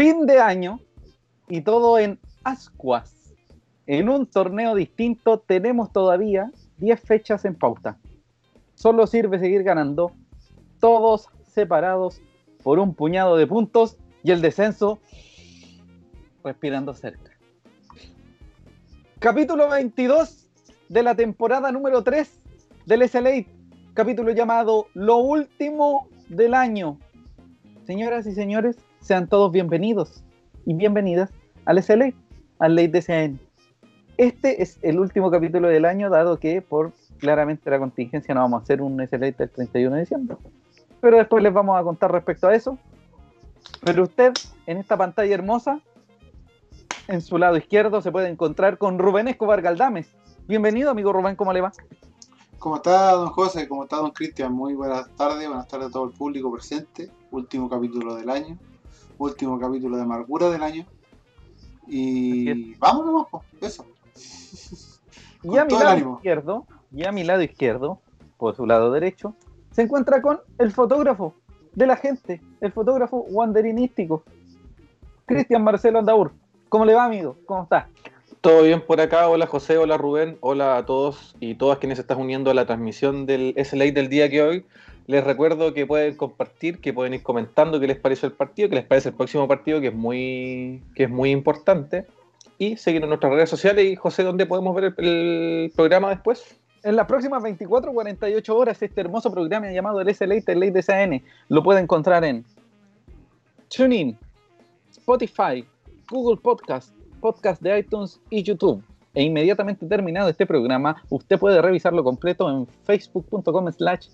fin de año y todo en ascuas. En un torneo distinto tenemos todavía 10 fechas en pauta. Solo sirve seguir ganando, todos separados por un puñado de puntos y el descenso respirando cerca. Capítulo 22 de la temporada número 3 del SLA, capítulo llamado Lo último del año. Señoras y señores, sean todos bienvenidos y bienvenidas al SLA, al Ley DCN. Este es el último capítulo del año, dado que por claramente la contingencia no vamos a hacer un SLA del 31 de diciembre. Pero después les vamos a contar respecto a eso. Pero usted, en esta pantalla hermosa, en su lado izquierdo, se puede encontrar con Rubén Escobar Galdames. Bienvenido, amigo Rubén, ¿cómo le va? ¿Cómo está, don José? ¿Cómo está, don Cristian? Muy buenas tardes, buenas tardes a todo el público presente. Último capítulo del año, último capítulo de amargura del año. Y vámonos, eso. y a mi lado izquierdo, y a mi lado izquierdo, por su lado derecho, se encuentra con el fotógrafo de la gente, el fotógrafo wanderinístico, Cristian Marcelo Andaur. ¿Cómo le va, amigo? ¿Cómo está? Todo bien por acá, hola José, hola Rubén, hola a todos y todas quienes se están uniendo a la transmisión del SLA del día que hoy. Les recuerdo que pueden compartir, que pueden ir comentando qué les pareció el partido, qué les parece el próximo partido, que es muy, que es muy importante. Y seguir en nuestras redes sociales. Y José, ¿dónde podemos ver el, programa después? En las próximas 24 48 horas, este hermoso programa llamado el SLA, Ley de CN, lo puede encontrar en TuneIn, Spotify, Google Podcast, podcast de iTunes y YouTube. E inmediatamente terminado este programa, usted puede revisarlo completo en facebook.com slash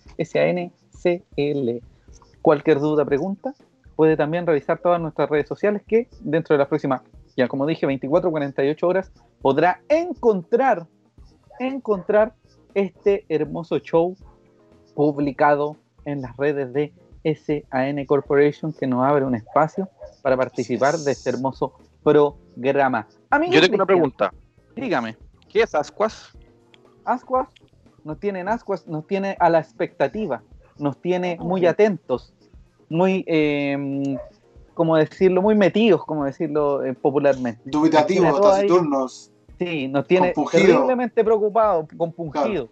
Cualquier duda, pregunta, puede también revisar todas nuestras redes sociales que dentro de las próximas, ya como dije, 24 48 horas, podrá encontrar, encontrar este hermoso show publicado en las redes de SAN Corporation que nos abre un espacio para participar de este hermoso programa. Yo tengo una pregunta. Dígame. ¿Qué es Ascuas? Ascuas nos tienen Ascuas, nos tiene a la expectativa, nos tiene muy atentos, muy, eh, como decirlo, muy metidos, como decirlo eh, popularmente. Dubitativos, taciturnos. Sí, nos tiene terriblemente preocupados, compungidos.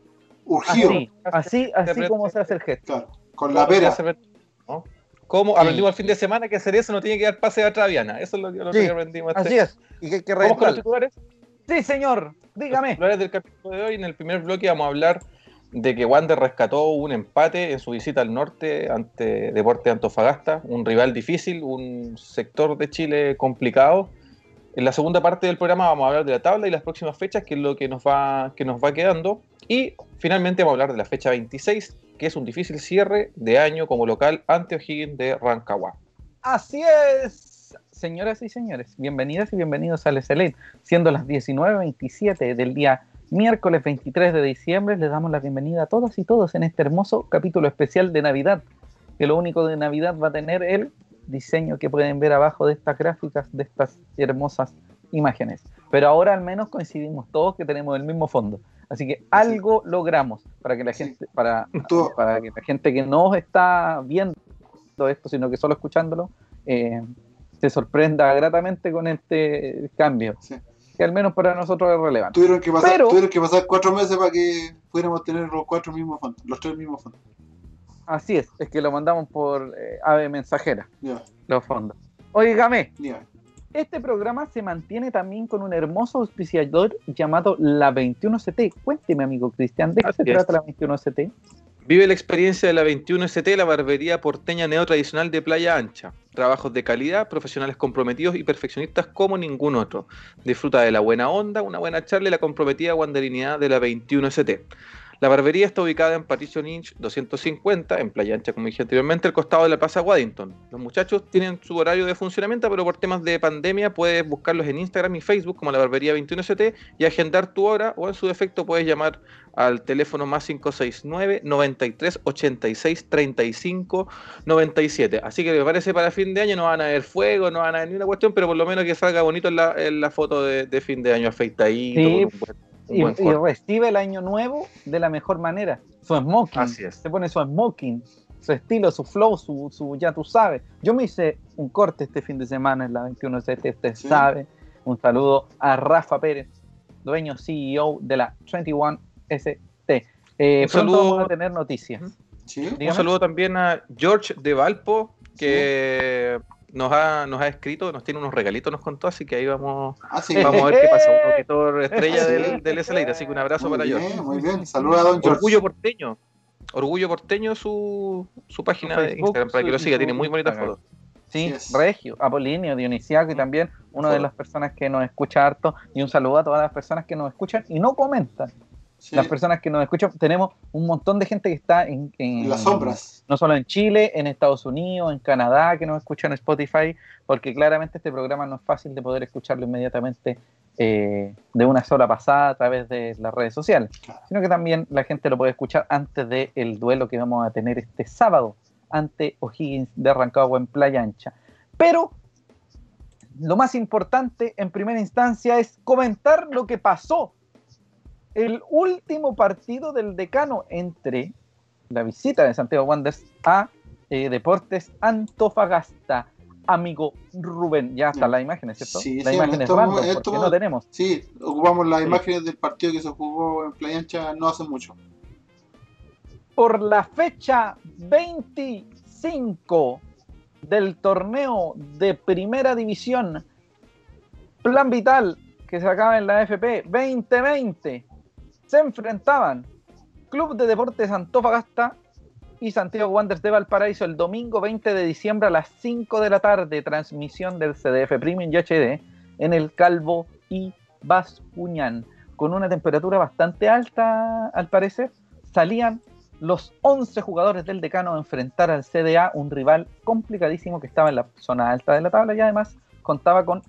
Así, así, así como se hace el gesto. Claro, con la pera. ¿Cómo? Aprendimos el fin de semana que hacer eso no tiene que dar pase a Traviana. Eso es lo, que aprendimos. Así es. ¿Y que, que ¿Vamos con los titulares? Sí, señor. Dígame. Los titulares del capítulo de hoy. En el primer bloque vamos a hablar de que Wander rescató un empate en su visita al norte ante Deporte de Antofagasta, un rival difícil, un sector de Chile complicado. En la segunda parte del programa vamos a hablar de la tabla y las próximas fechas, que es lo que nos va, que nos va quedando. Y finalmente vamos a hablar de la fecha 26, que es un difícil cierre de año como local ante O'Higgins de Rancagua. Así es, señoras y señores, bienvenidas y bienvenidos al SLA. Siendo las 19.27 del día miércoles 23 de diciembre, les damos la bienvenida a todas y todos en este hermoso capítulo especial de Navidad, que lo único de Navidad va a tener el diseño que pueden ver abajo de estas gráficas, de estas hermosas imágenes. Pero ahora al menos coincidimos todos que tenemos el mismo fondo. Así que algo logramos para que la gente, para, para que la gente que no está viendo esto, sino que solo escuchándolo, eh, se sorprenda gratamente con este cambio. Que al menos para nosotros es relevante. Tuvieron que pasar, que pasar cuatro meses para que pudiéramos tener los cuatro mismos fondos, los tres mismos fondos. Así es, es que lo mandamos por eh, ave mensajera, los fondos. Oígame, este programa se mantiene también con un hermoso auspiciador llamado La 21CT. Cuénteme, amigo Cristian, ¿de qué se trata la 21CT? Vive la experiencia de la 21ST, la barbería porteña neo-tradicional de Playa Ancha. Trabajos de calidad, profesionales comprometidos y perfeccionistas como ningún otro. Disfruta de la buena onda, una buena charla y la comprometida guanderinidad de la 21ST. La barbería está ubicada en Patricio Lynch 250, en Playa Ancha, como dije anteriormente, al costado de la Plaza Waddington. Los muchachos tienen su horario de funcionamiento, pero por temas de pandemia puedes buscarlos en Instagram y Facebook como la barbería 21ST y agendar tu hora o en su defecto puedes llamar al teléfono más 569 93 86 35 97. Así que me parece para fin de año no van a haber fuego, no van a haber ni una cuestión, pero por lo menos que salga bonito en la, foto de, fin de año afeitadito. Sí. Y, recibe el año nuevo de la mejor manera. Su smoking. Así es. Se pone su smoking. su estilo, su flow, su, su, ya tú sabes. Yo me hice un corte este fin de semana en la 21 CT, usted Sí. sabe. Un saludo a Rafa Pérez, dueño CEO de la 21 ST. Eh, Un pronto saludo. vamos a tener noticias. Sí. Un saludo también a George de Valpo, que nos, ha, nos ha escrito, nos tiene unos regalitos, nos contó, así que ahí vamos, Ah, sí. vamos a ver qué pasa. Un auditor estrella Sí. del, del SLA, así que un abrazo muy para bien, George. muy bien. Saluda a Don George. Orgullo porteño. Orgullo porteño su, su página Su de Instagram para que lo siga, tiene muy bonitas fotos. Sí, Yes. Regio, Apolinio, Dionisiaco y también una de las personas que nos escucha harto. Y un saludo a todas las personas que nos escuchan y no comentan. Sí. Las personas que nos escuchan, tenemos un montón de gente que está en, las sombras. no solo en Chile, en Estados Unidos, en Canadá, que nos escuchan en Spotify, porque claramente este programa no es fácil de poder escucharlo inmediatamente eh, de una sola pasada a través de las redes sociales, Claro. sino que también la gente lo puede escuchar antes del duelo que vamos a tener este sábado ante O'Higgins de Rancagua en Playa Ancha. Pero lo más importante en primera instancia es comentar lo que pasó. El último partido del decano entre la visita de Santiago Wanderers a eh, Deportes Antofagasta. Amigo Rubén, ya está Ya. la imagen, ¿cierto? Sí, la sí, imagen es esto- random, esto- porque no tenemos. Sí, ocupamos las Sí. imágenes del partido que se jugó en Playa Ancha no hace mucho. Por la fecha 25 del torneo de primera división, Plan Vital, que se acaba en la FP 2020, se enfrentaban Club de Deportes Antofagasta y Santiago Wanderers de Valparaíso el domingo 20 de diciembre a las 5 de la tarde, transmisión del CDF Premium y HD en el Calvo y Bascuñán, con una temperatura bastante alta al parecer. Salían los 11 jugadores del decano a enfrentar al CDA, un rival complicadísimo que estaba en la zona alta de la tabla y además contaba con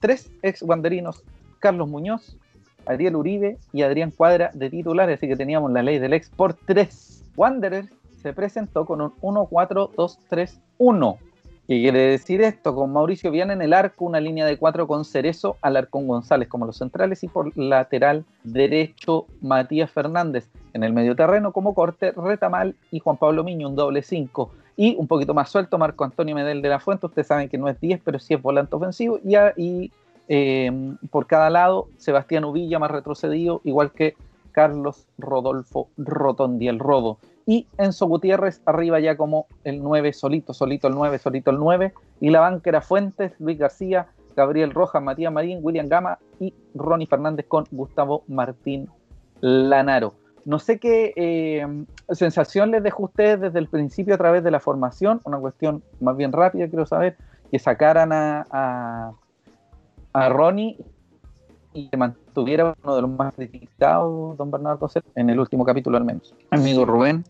tres ex wanderinos, Carlos Muñoz, Ariel Uribe y Adrián Cuadra de titulares, así que teníamos la ley del ex por tres. Wanderers se presentó con un 1-4-2-3-1. ¿Qué quiere decir esto? Con Mauricio Viana en el arco, una línea de cuatro con Cerezo, Alarcón González como los centrales y por lateral derecho Matías Fernández. En el medio terreno como corte Retamal y Juan Pablo Miño, un doble 5. Y un poquito más suelto Marco Antonio Medel de la Fuente, ustedes saben que no es 10, pero sí es volante ofensivo. Y, eh, por cada lado Sebastián Uvilla más retrocedido, igual que Carlos Rodolfo Rotondi, el Rodo. Y Enzo Gutiérrez arriba ya como el 9, solito, solito el 9, solito el 9. Y la banca Fuentes, Luis García, Gabriel Rojas, Matías Marín, William Gama y Ronnie Fernández con Gustavo Martín Lanaro. No sé qué eh, sensación les dejó a ustedes desde el principio a través de la formación, una cuestión más bien rápida, quiero saber, que sacaran a, a Ronnie y que mantuviera uno de los más criticados, don Bernardo, Cel- en el último capítulo al menos. Amigo Rubén.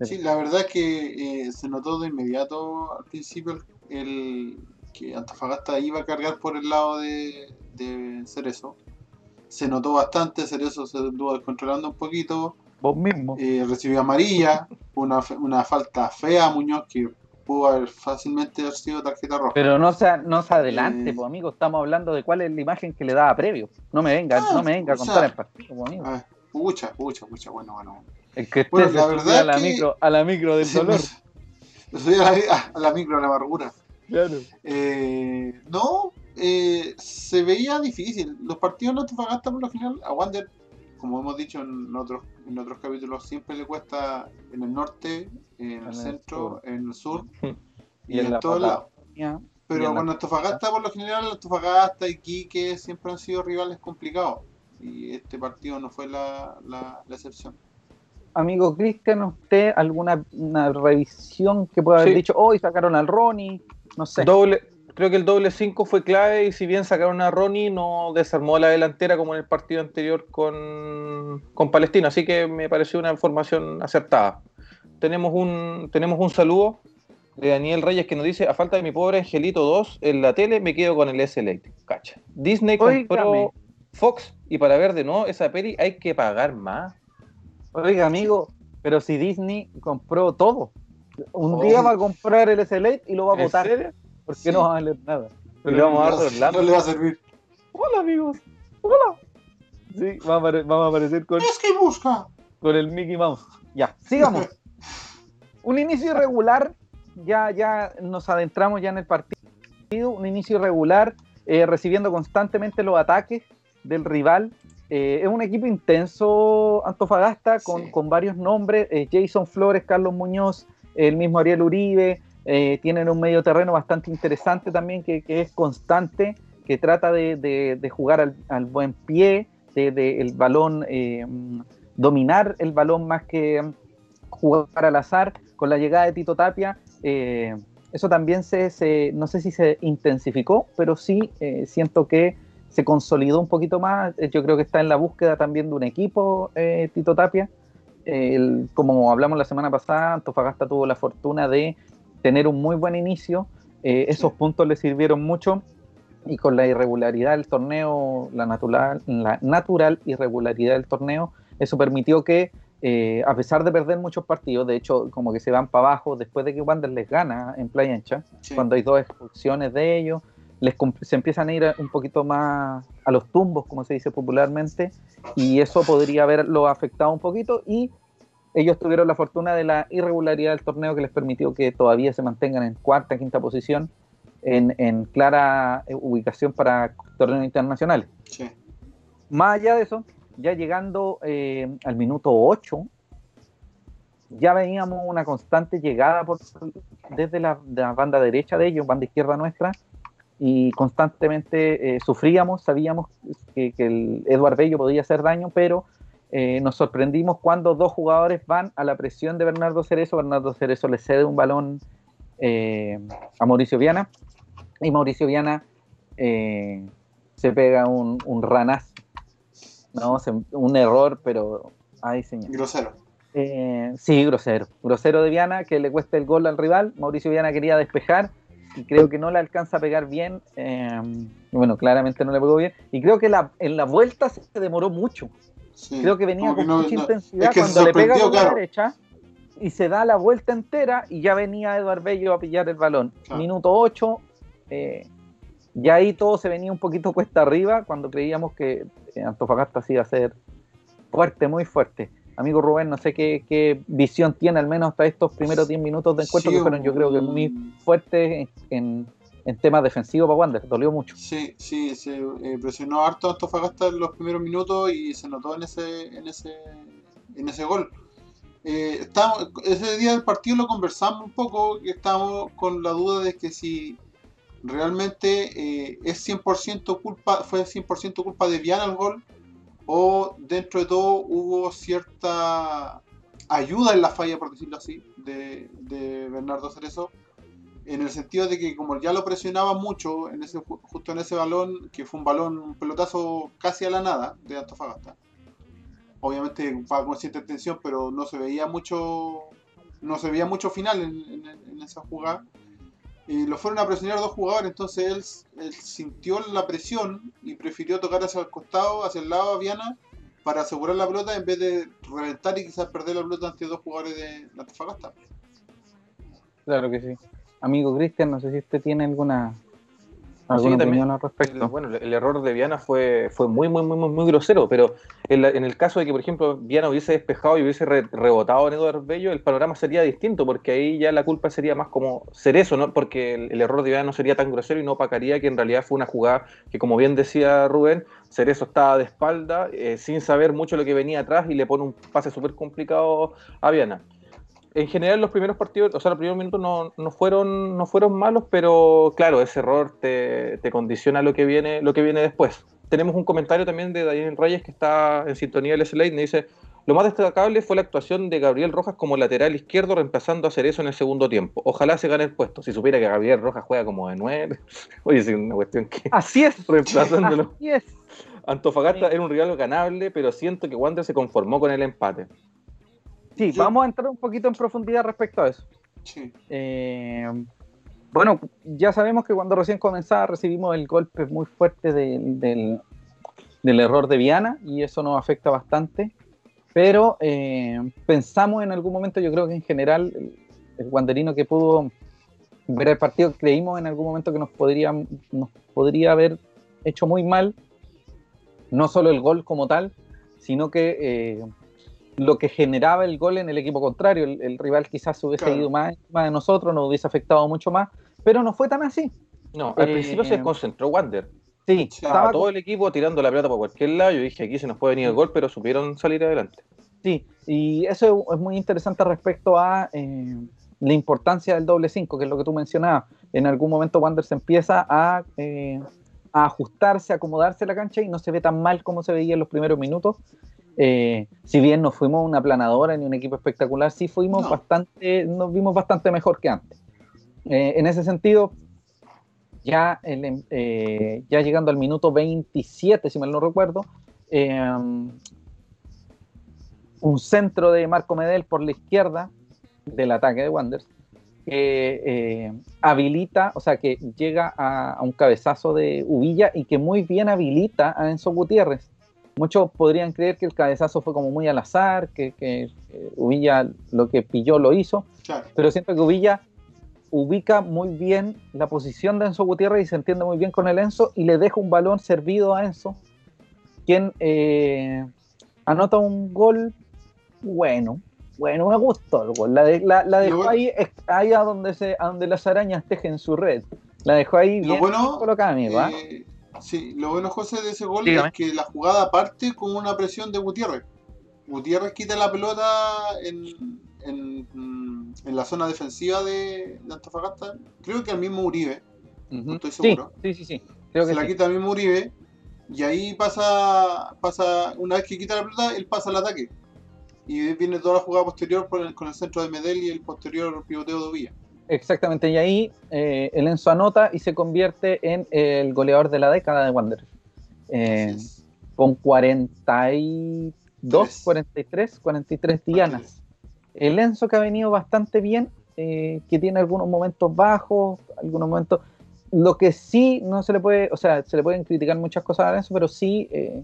Sí, la verdad es que eh, se notó de inmediato al principio el, el- que Antofagasta iba a cargar por el lado de, de Cerezo. Se notó bastante, Cerezo se anduvo descontrolando un poquito, Vos mismo. eh, recibió amarilla, una, fe- una falta fea a Muñoz que pudo haber fácilmente haber sido tarjeta roja. Pero no se, no se adelante, Eh. pues amigo, estamos hablando de cuál es la imagen que le daba previo. No me venga, Ah, no me venga a contar sea, el partido, pues, amigo. Ah, pucha, pucha, pucha, bueno, bueno. El que esté bueno, la verdad a la que- micro, a la micro del dolor. a la, a la micro, a la amargura. Claro. Eh, no, eh, se veía difícil. Los partidos en Antofagasta, por lo general, a Wander, como hemos dicho en otros, en otros capítulos, siempre le cuesta en el norte, en el el centro, en el sur y, Y en en, la todos lados. Y Pero la- con Antofagasta, por lo general, Antofagasta y Quique siempre han sido rivales complicados. Y este partido no fue la, la, la excepción. Amigo Cristian, ¿usted alguna una revisión que pueda haber Sí. dicho hoy sacaron al Ronnie? No sé. Doble, creo que el doble 5 fue clave y si bien sacaron a Ronnie, no desarmó la delantera como en el partido anterior con, con Palestino. Así que me pareció una información acertada. Tenemos un, tenemos un saludo de Daniel Reyes que nos dice: A falta de mi pobre Angelito 2 en la tele, me quedo con el S Cacha. Disney compró. Fox y para ver de nuevo esa peli hay que pagar más. Oiga, amigo, pero si Disney compró todo. Un Oh. día va a comprar el SLA y lo va a ¿En votar. Porque Sí. no va a valer nada. Pero le vamos a dar no, de Orlando. no le va a servir. Hola, amigos. Hola. Sí, va a vamos a aparecer con, Es que busca. con el Mickey Mouse. Ya, sigamos. un inicio irregular, ya, ya nos adentramos ya en el partido, un inicio irregular, eh, recibiendo constantemente los ataques del rival. Eh, es un equipo intenso, Antofagasta, con, Sí. con varios nombres, eh, Jason Flores, Carlos Muñoz, el mismo Ariel Uribe, eh, tienen un medio terreno bastante interesante también, que, es constante, que trata de, jugar al, buen pie, de, el balón, eh, dominar el balón más que jugar al azar. Con la llegada de Tito Tapia, eh, eso también se, no sé si se intensificó, pero sí siento que se consolidó un poquito más. Yo creo que está en la búsqueda también de un equipo, Tito Tapia. Como hablamos la semana pasada, Antofagasta tuvo la fortuna de tener un muy buen inicio. Eh, esos puntos le sirvieron mucho y con la irregularidad del torneo, la natural, la natural irregularidad del torneo, eso permitió que, eh, a pesar de perder muchos partidos, de hecho, como que se van para abajo después de que Wander les gana en Playa Ancha, Sí. cuando hay dos expulsiones de ellos, les se empiezan a ir un poquito más a los tumbos, como se dice popularmente, y eso podría haberlo afectado un poquito y ellos tuvieron la fortuna de la irregularidad del torneo que les permitió que todavía se mantengan en cuarta, quinta posición, en, en clara eh, ubicación para torneos internacionales. Sí. Más allá de eso, ya llegando eh, al minuto 8, ya veíamos una constante llegada por, desde la, de la banda derecha de ellos, banda izquierda nuestra, y constantemente eh, sufríamos, sabíamos que, que el Eduard Bello podía hacer daño, pero eh, nos sorprendimos cuando dos jugadores van a la presión de Bernardo Cerezo, Bernardo Cerezo le cede un balón eh, a Mauricio Viana, y Mauricio Viana eh, se pega un, un ranazo, ¿no? Se- un error, pero... Ay, señor. Grosero. Eh, sí, grosero. Grosero de Viana, que le cuesta el gol al rival. Mauricio Viana quería despejar y creo que no le alcanza a pegar bien. eh, bueno, claramente no le pegó bien. Y creo que la, en la vuelta se demoró mucho. Sí. Creo que venía con no- mucha no- intensidad es que se cuando le pega con la derecha y se da la vuelta entera y ya venía Eduard Bello a pillar el balón. Claro. Minuto 8, ya ahí todo se venía un poquito cuesta arriba cuando creíamos que eh, Antofagasta sí iba a ser fuerte, muy fuerte. Amigo Rubén, no sé qué, qué visión tiene, al menos hasta estos primeros 10 minutos de encuentro, Sí, que fueron yo creo que muy fuertes en, en, en temas defensivos para Wander, dolió mucho. Sí, sí, se eh, presionó harto a Antofagasta en los primeros minutos y se notó en ese, en ese, en ese gol. Eh, estábamos- ese día del partido lo conversamos un poco, que estábamos con la duda de que si realmente eh, es 100% culpa, fue 100% culpa de Viana el gol o dentro de todo hubo cierta ayuda en la falla, por decirlo así, de, de Bernardo Cerezo en el sentido de que como ya lo presionaba mucho en ese ju- justo en ese balón, que fue un balón, un pelotazo casi a la nada de Antofagasta. Obviamente fue con cierta tensión, pero no se veía mucho, no se veía mucho final en, esa jugada. Y lo fueron a presionar dos jugadores, entonces él, él sintió la presión y prefirió tocar hacia el costado, hacia el lado a Viana, para asegurar la pelota en vez de reventar y quizás perder la pelota ante dos jugadores de Antofagasta. Claro que sí. Amigo Cristian, no sé si usted tiene alguna, sí, alguna opinión al El- respecto. bueno, el error de Viana fue, fue muy, muy, muy, muy, muy grosero, pero en, la- en el caso de que, por ejemplo, Viana hubiese despejado y hubiese re- rebotado en Eduardo Bello, el panorama sería distinto, porque ahí ya la culpa sería más como Cerezo, ¿no? porque el, el error de Viana no sería tan grosero y no opacaría que en realidad fue una jugada que, como bien decía Rubén, Cerezo estaba de espalda, eh, sin saber mucho lo que venía atrás y le pone un pase súper complicado a Viana en general los primeros partidos, o sea, los primeros minutos no, no fueron, no fueron malos, pero claro, ese error te, te condiciona lo que viene, lo que viene después. Tenemos un comentario también de Daniel Reyes que está en sintonía del SLA y me dice, lo más destacable fue la actuación de Gabriel Rojas como lateral izquierdo reemplazando a Cerezo en el segundo tiempo. Ojalá se gane el puesto. Si supiera que Gabriel Rojas juega como de nueve, oye, es una cuestión que Así es. reemplazándolo. Así es. Antofagasta era un rival ganable, pero siento que Wander se conformó con el empate. Sí, vamos a entrar un poquito en profundidad respecto a eso. Sí. Eh, bueno, ya sabemos que cuando recién comenzaba recibimos el golpe muy fuerte de- del, del error de Viana y eso nos afecta bastante. Pero eh, pensamos en algún momento, yo creo que en general, el, el guanderino que pudo ver el partido, creímos en algún momento que nos podría, nos podría haber hecho muy mal, no solo el gol como tal, sino que eh, lo que generaba el gol en el equipo contrario. El, rival quizás hubiese Claro. ido más encima de nosotros, nos hubiese afectado mucho más, pero no fue tan así. No, al Eh, principio se concentró Wander. Sí, Sí, Estaba estaba todo el equipo tirando la pelota por cualquier lado. Yo dije, aquí se nos puede venir el gol, pero supieron salir adelante. Sí, y eso es muy interesante respecto a eh, la importancia del doble 5, que es lo que tú mencionabas. En algún momento Wander se empieza a, eh, a ajustarse, a acomodarse la cancha y no se ve tan mal como se veía en los primeros minutos. Eh, si bien no fuimos una planadora ni un equipo espectacular, sí fuimos No. bastante, nos vimos bastante mejor que antes. Eh, en ese sentido, ya, el, eh, ya llegando al minuto 27, si mal no recuerdo, eh, un centro de Marco Medel por la izquierda del ataque de Wanderers que habilita, o sea, que llega a, a, un cabezazo de Uvilla y que muy bien habilita a Enzo Gutiérrez. Muchos podrían creer que el cabezazo fue como muy al azar, que, que eh, Uvilla lo que pilló lo hizo, Claro. pero siento que Uvilla ubica muy bien la posición de Enzo Gutiérrez y se entiende muy bien con el Enzo y le deja un balón servido a Enzo, quien eh, anota un gol bueno, bueno, me gustó el gol. La, de, la, la dejó ahí, ahí a donde, se, a donde las arañas tejen su red. La dejó ahí bien bueno, colocada, amigo. ¿ah? Eh, sí, lo bueno, José, de ese gol Dígame. es que la jugada parte con una presión de Gutiérrez. Gutiérrez quita la pelota en, en, en la zona defensiva de, de Antofagasta. Creo que al mismo Uribe. Ujú. estoy sí, seguro. sí, sí, sí. Creo se que la sí. quita al mismo Uribe. Y ahí pasa, pasa, una vez que quita la pelota, él pasa al ataque. Y viene toda la jugada posterior por el- con el centro de Medel y el posterior pivoteo de Villa. Exactamente, y ahí eh, el Enzo anota y se convierte en el goleador de la década de Wanderers. Eh, con 42, Tres. 43, 43 dianas. El Enzo que ha venido bastante bien, eh, que tiene algunos momentos bajos, algunos momentos... Lo que sí no se le puede, o sea, se le pueden criticar muchas cosas a Enzo, pero sí eh,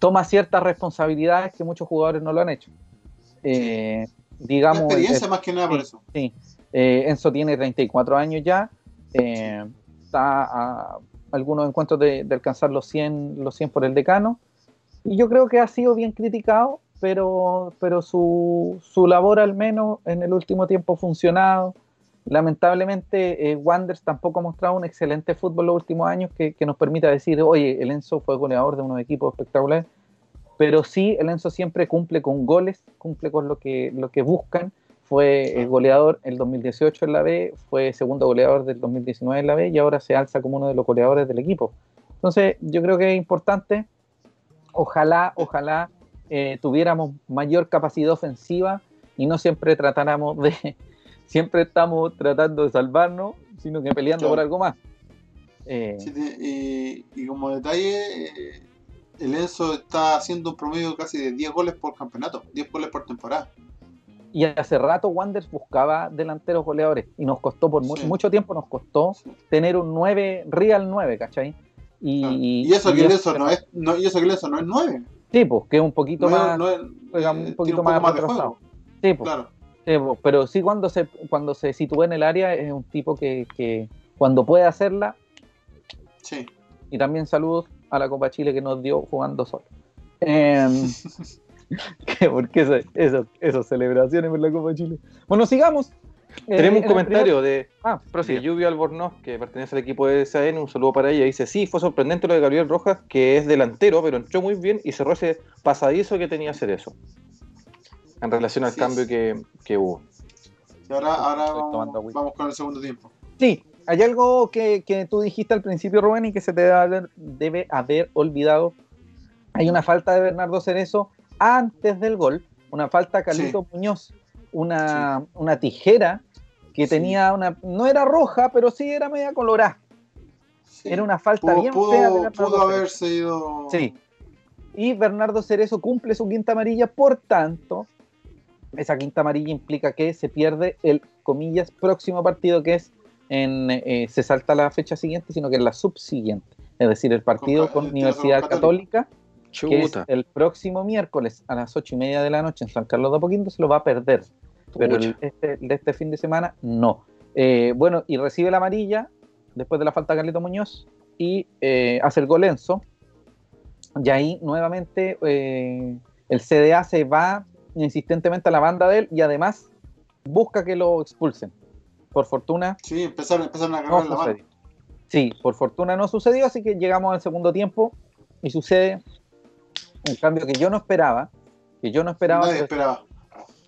toma ciertas responsabilidades que muchos jugadores no lo han hecho. Eh, La digamos, el- experiencia más que nada por sí. eso. Sí, eh, Enzo tiene 34 años ya, eh, está a algunos encuentros de, de alcanzar los 100, los 100 por el decano, y yo creo que ha sido bien criticado, pero, pero su, su labor al menos en el último tiempo ha funcionado. Lamentablemente, eh, Wanders tampoco ha mostrado un excelente fútbol los últimos años que, que nos permita decir, oye, el Enzo fue goleador de unos equipos espectaculares, pero sí, el Enzo siempre cumple con goles, cumple con lo que, lo que buscan. Fue el goleador el 2018 en la B, fue segundo goleador del 2019 en la B y ahora se alza como uno de los goleadores del equipo. Entonces, yo creo que es importante. Ojalá, ojalá eh, tuviéramos mayor capacidad ofensiva y no siempre tratáramos de. Siempre estamos tratando de salvarnos, sino que peleando Claro. por algo más. Eh, Sí, y, y como detalle, eh, el Enzo está haciendo un promedio casi de 10 goles por campeonato, 10 goles por temporada. Y hace rato Wanderers buscaba delanteros goleadores y nos costó por mu- Sí. mucho tiempo, nos costó tener un 9, real 9, ¿cachai? Y, Claro. Y eso que y eso- no es, no, y eso que Enzo no es 9. Sí, pues, que es un poquito No es- más, no es- juega eh, un tiene poquito poco más, de retrasado. Sí, pues, Claro. sí, pues, pero sí cuando se, cuando se sitúa en el área es un tipo que, que cuando puede hacerla, Sí. y también saludos a la Copa Chile que nos dio jugando solo. Em, que porque eso, eso, esas celebraciones por la Copa Chile. Bueno, sigamos. Eh, Tenemos en un comentario de primer- Ah, de Lluvia Albornoz, que pertenece al equipo de SAN, un saludo para ella. Dice: Sí, fue sorprendente lo de Gabriel Rojas, que es delantero, pero entró muy bien y cerró ese pasadizo que tenía hacer eso. En relación al Sí, cambio sí. que, que hubo. Y ahora, ahora vamos, vamos con el segundo tiempo. Sí, hay algo que, que tú dijiste al principio, Rubén, y que se te debe haber, debe haber olvidado. Hay una falta de Bernardo Cerezo antes del gol, una falta a Carlito Muñoz, una, una tijera que Sí. tenía una, no era roja, pero sí era media colorada. Era una falta pudo, bien pudo- fea de pudo Cerezo. haberse ido. Sí. Y Bernardo Cerezo cumple su quinta amarilla, por tanto, esa quinta amarilla implica que se pierde el, comillas, próximo partido que es en, eh, se salta la fecha siguiente, sino que es la subsiguiente. Es decir, el partido Con- con, el Universidad Católica. Que es el próximo miércoles a las ocho y media de la noche en San Carlos de Apoquindo, se lo va a perder. Pero el, este, de este fin de semana, no. Eh, bueno, y recibe la amarilla después de la falta de Carlito Muñoz y eh, hace el gol Enzo. Y ahí nuevamente eh, el CDA se va insistentemente a la banda de él y además busca que lo expulsen. Por fortuna. Sí, empezaron, empezaron a agarrar la mano. Sí, por fortuna no sucedió, así que llegamos al segundo tiempo y sucede un cambio que yo no esperaba, que yo no esperaba. Nadie esperaba.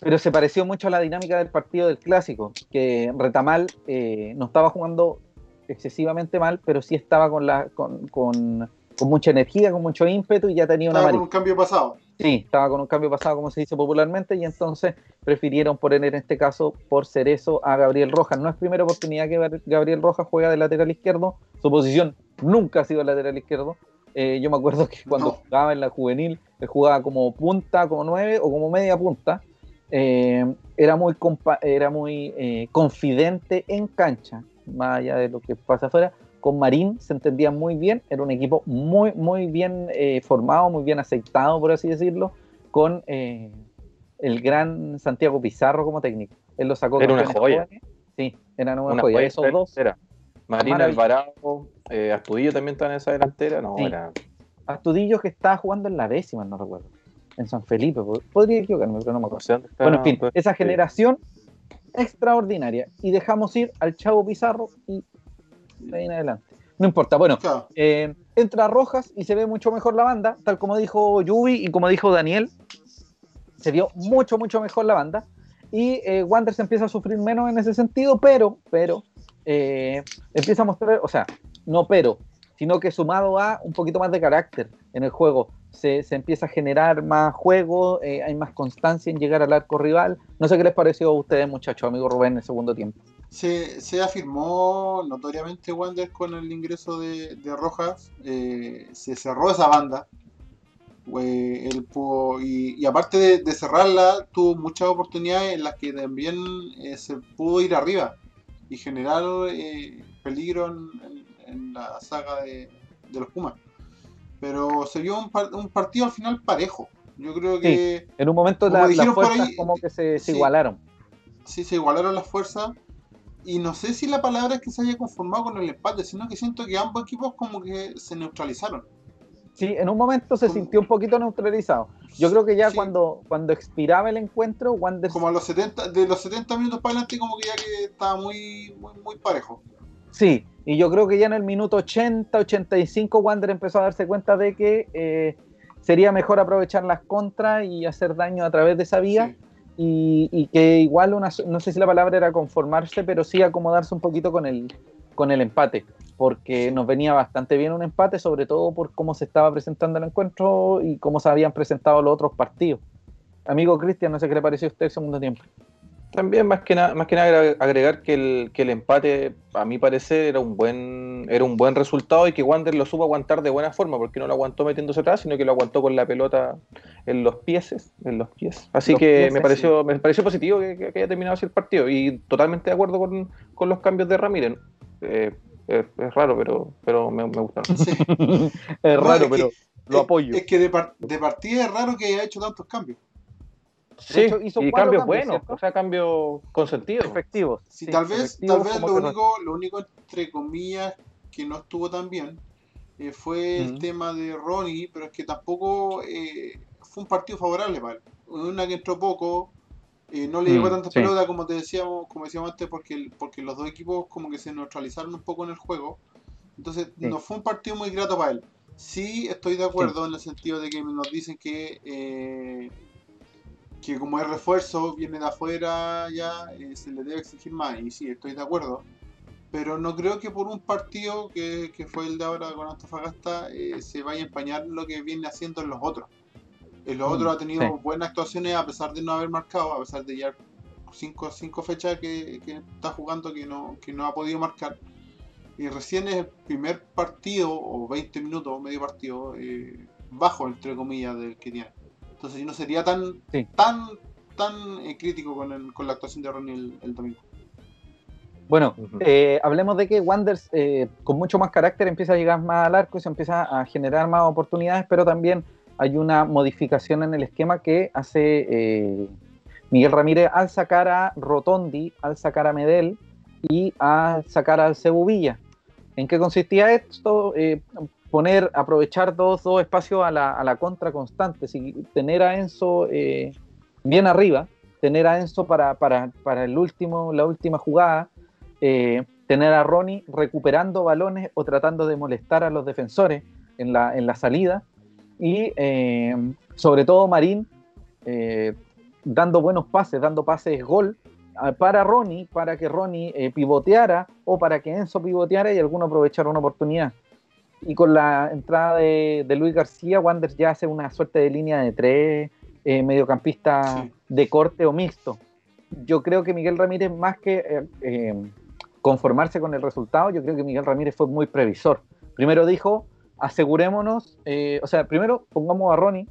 Pero se pareció mucho a la dinámica del partido del clásico, que Retamal eh, no estaba jugando excesivamente mal, pero sí estaba con, la, con, con, mucha energía, con mucho ímpetu y ya tenía una... Estaba con un cambio pasado. Sí, estaba con un cambio pasado, como se dice popularmente, y entonces prefirieron poner en este caso por ser eso a Gabriel Rojas. No es primera oportunidad que Gabriel Rojas juega de lateral izquierdo, su posición nunca ha sido lateral izquierdo. Eh, yo me acuerdo que cuando jugaba en la juvenil, él jugaba como punta, como nueve o como media punta. Eh, era muy, era muy eh, confidente en cancha, más allá de lo que pasa afuera. Con Marín se entendía muy bien, era un equipo muy, muy bien eh, formado, muy bien aceitado, por así decirlo, con el gran Santiago Pizarro como técnico. Él lo sacó. Era una joya. Sí, era una, joya. Esos dos. Era. Marín Alvarado, Astudillo también estaba en esa delantera. No, era... Astudillo que estaba jugando en la décima, no recuerdo en San Felipe. Podría equivocarme, pero no me acuerdo. Bueno, en fin, pues, esa generación extraordinaria. Y dejamos ir al Chavo Pizarro y de ahí en adelante. No importa, bueno, eh, entra Rojas y se ve mucho mejor la banda, tal como dijo Yubi y como dijo Daniel, se vio mucho, mucho mejor la banda. Y eh, Wander se empieza a sufrir menos en ese sentido, pero, pero, eh, empieza a mostrar, o sea, no pero, sino que sumado a un poquito más de carácter en el juego se, empieza a generar más juego, eh, hay más constancia en llegar al arco rival. No sé qué les pareció a ustedes, muchachos, amigo Rubén, en el segundo tiempo. Se, afirmó notoriamente Wander con el ingreso de, Rojas, eh, se cerró esa banda. y, aparte de, cerrarla, tuvo muchas oportunidades en las que también se pudo ir arriba y generar peligro en, la saga de, de los Pumas pero se vio un, partido al final parejo. Yo creo que. en un momento las fuerzas como que se, igualaron. Sí, se igualaron las fuerzas. Y no sé si la palabra es que se haya conformado con el empate, sino que siento que ambos equipos como que se neutralizaron. Sí, en un momento se sintió un poquito neutralizado. Yo creo que ya cuando, cuando expiraba el encuentro, Wander... Como a los 70, de los 70 minutos para adelante, como que ya que estaba muy, muy, muy parejo. Sí, y yo creo que ya en el minuto 80, 85, Wander empezó a darse cuenta de que eh, sería mejor aprovechar las contras y hacer daño a través de esa vía. Y, que igual, una, no sé si la palabra era conformarse, pero sí acomodarse un poquito con el, con el empate, porque nos venía bastante bien un empate, sobre todo por cómo se estaba presentando el encuentro y cómo se habían presentado los otros partidos. Amigo Cristian, no sé qué le pareció a usted el segundo tiempo. También más que nada, más que nada agregar que el, que el empate, a mi parecer, era un buen, era un buen resultado y que Wander lo supo aguantar de buena forma, porque no lo aguantó metiéndose atrás, sino que lo aguantó con la pelota en los pies, en los pies. Así que me pareció, me pareció positivo que, haya terminado así el partido. Y totalmente de acuerdo con, los cambios de Ramírez. Eh, es, raro, pero, pero me, me gustaron. es raro, pero lo apoyo. Es que de, de partida es raro que haya hecho tantos cambios. Sí, hizo y cambios buenos, o sea, cambios con sentido. Efectivos. Sí, tal vez, tal vez lo único, lo único, entre comillas, que no estuvo tan bien eh, fue el tema de Ronnie, pero es que tampoco eh, fue un partido favorable para él. Una que entró poco, eh, no le llegó mm, tanta pelota como te decíamos, como decíamos antes, porque, porque los dos equipos como que se neutralizaron un poco en el juego. Entonces, no fue un partido muy grato para él. Sí, estoy de acuerdo en el sentido de que nos dicen que que como es refuerzo, viene de afuera ya, eh, se le debe exigir más. Y sí, estoy de acuerdo. Pero no creo que por un partido que, fue el de ahora con Antofagasta eh, se vaya a empañar lo que viene haciendo en los otros. En los otros mm, ha tenido buenas actuaciones a pesar de no haber marcado, a pesar de ya cinco, cinco fechas que, está jugando que no, que no ha podido marcar. Y recién es el primer partido, o 20 minutos, medio partido, eh, bajo, entre comillas, del que tiene. Entonces yo no sería tan tan tan eh, crítico con, con, la actuación de Ronnie el, domingo. Bueno, eh, hablemos de que Wanders eh, con mucho más carácter empieza a llegar más al arco y se empieza a generar más oportunidades, pero también hay una modificación en el esquema que hace Miguel Ramírez al sacar a Rotondi, al sacar a Medel y al sacar al Cebubilla. ¿En qué consistía esto? poner, aprovechar dos, dos espacios a la, a la contra constante, tener a Enzo eh, bien arriba, tener a Enzo para, para, para el último, la última jugada, eh, tener a Ronnie recuperando balones o tratando de molestar a los defensores en la, en la salida, y eh, sobre todo Marín eh, dando buenos pases, dando pases gol para Ronnie, para que Ronnie pivoteara o para que Enzo pivoteara y alguno aprovechara una oportunidad. Y con la entrada de, Luis García, Wander ya hace una suerte de línea de tres eh, mediocampistas de corte o mixto. Yo creo que Miguel Ramírez, más que eh, eh, conformarse con el resultado, yo creo que Miguel Ramírez fue muy previsor. Primero dijo, asegurémonos, o sea, primero pongamos a Ronnie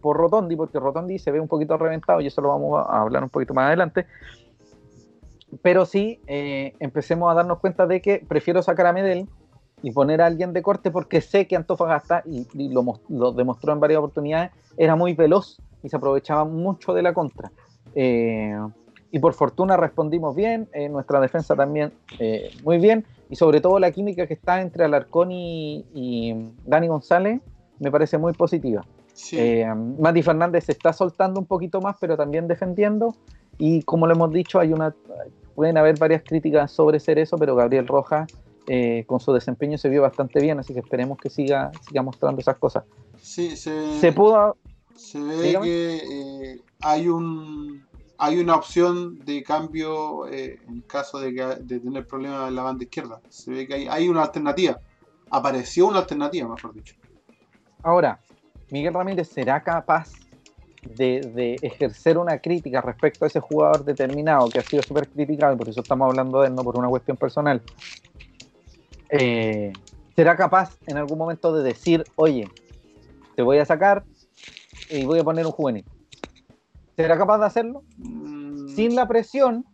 por Rotondi, porque Rotondi se ve un poquito reventado y eso lo vamos a hablar un poquito más adelante. Pero sí, empecemos a darnos cuenta de que prefiero sacar a Medel y poner a alguien de corte porque sé que Antofagasta, y, lo, demostró en varias oportunidades, era muy veloz y se aprovechaba mucho de la contra. Eh, y por fortuna respondimos bien, eh, nuestra defensa también eh, muy bien, y sobre todo la química que está entre Alarcón y, Dani González me parece muy positiva. Mati Fernández se está soltando un poquito más, pero también defendiendo, y como lo hemos dicho, hay una, pueden haber varias críticas sobre ser eso, pero Gabriel Rojas eh, con su desempeño se vio bastante bien, así que esperemos que siga, siga mostrando esas cosas. Sí, se, se pudo... Se ve que eh, hay un hay una opción de cambio eh, en caso de, que, de tener problemas en la banda izquierda. Se ve que hay, hay una alternativa. Apareció una alternativa, mejor dicho. Ahora, Miguel Ramírez será capaz de, ejercer una crítica respecto a ese jugador determinado que ha sido súper criticado, por eso estamos hablando de él, no por una cuestión personal, eh, será capaz en algún momento de decir, oye, te voy a sacar y voy a poner un juvenil. ¿Será capaz de hacerlo? Mm. Sin la presión,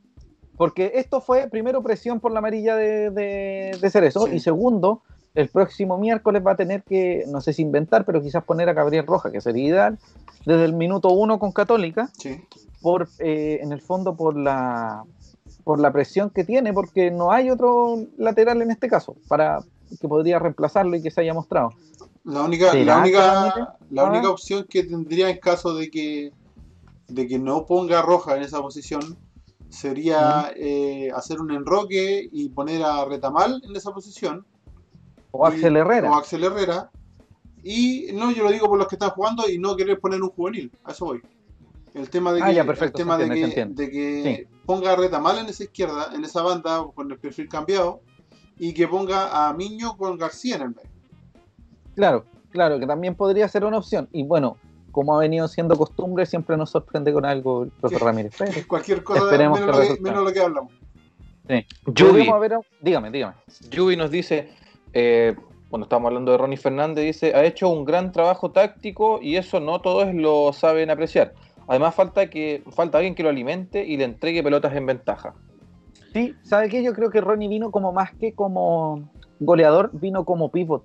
porque esto fue primero presión por la amarilla de, de, Cerezo y segundo, el próximo miércoles va a tener que, no sé si inventar, pero quizás poner a Gabriel Roja, que sería ideal, desde el minuto uno con Católica, por, eh, en el fondo por la, por la presión que tiene, porque no hay otro lateral en este caso para que podría reemplazarlo y que se haya mostrado. La única, la única, la única opción que tendría en caso de que, de que no ponga Roja en esa posición sería eh, hacer un enroque y poner a Retamal en esa posición. O Axel Herrera. O Axel Herrera. Y no, yo lo digo por los que están jugando y no querer poner un juvenil. A eso voy. El tema de ah, que, el tema de que, de que ponga a Retamal en esa izquierda, en esa banda, con el perfil cambiado, y que ponga a Miño con García en el medio. Claro, claro, que también podría ser una opción. Y bueno, como ha venido siendo costumbre, siempre nos sorprende con algo el profesor Ramírez. cualquier cosa, menos, lo que, menos, lo que, hablamos. Sí. dígame, dígame. Yubi nos dice, eh, cuando estamos hablando de Ronnie Fernández, dice, ha hecho un gran trabajo táctico y eso no todos lo saben apreciar. Además falta que falta alguien que lo alimente y le entregue pelotas en ventaja. Sí, ¿sabe qué? Yo creo que Ronnie vino como más que como goleador, vino como pivot.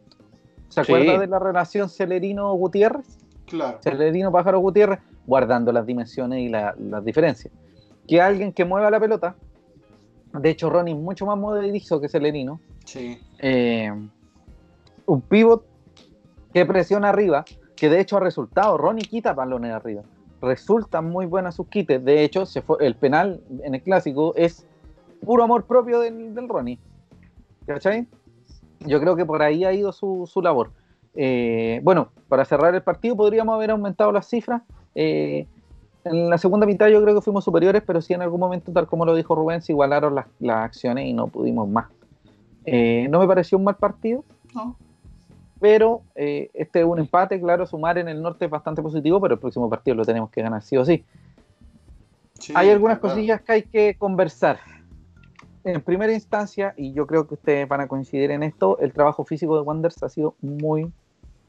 ¿Se acuerda de la relación Celerino-Gutiérrez? Claro. Celerino-Pájaro Gutiérrez, guardando las dimensiones y las diferencias. Que alguien que mueva la pelota, de hecho Ronnie es mucho más modelizo que Celerino. Sí. Eh, un pivot que presiona arriba, que de hecho ha resultado. Ronnie quita balones arriba resultan muy buenas sus quites. De hecho, se fue, el penal en el clásico es puro amor propio del, del Ronnie. ¿Cachai? Yo creo que por ahí ha ido su, labor. Eh, bueno, para cerrar el partido podríamos haber aumentado las cifras. Eh, en la segunda mitad yo creo que fuimos superiores, pero sí en algún momento, tal como lo dijo Rubén, se igualaron las, acciones y no pudimos más. Eh, no me pareció un mal partido. No pero eh, este es un empate, claro, sumar en el norte es bastante positivo, pero el próximo partido lo tenemos que ganar sí o sí. hay algunas cosillas que hay que conversar. En primera instancia, y yo creo que ustedes van a coincidir en esto, el trabajo físico de Wanders ha sido muy,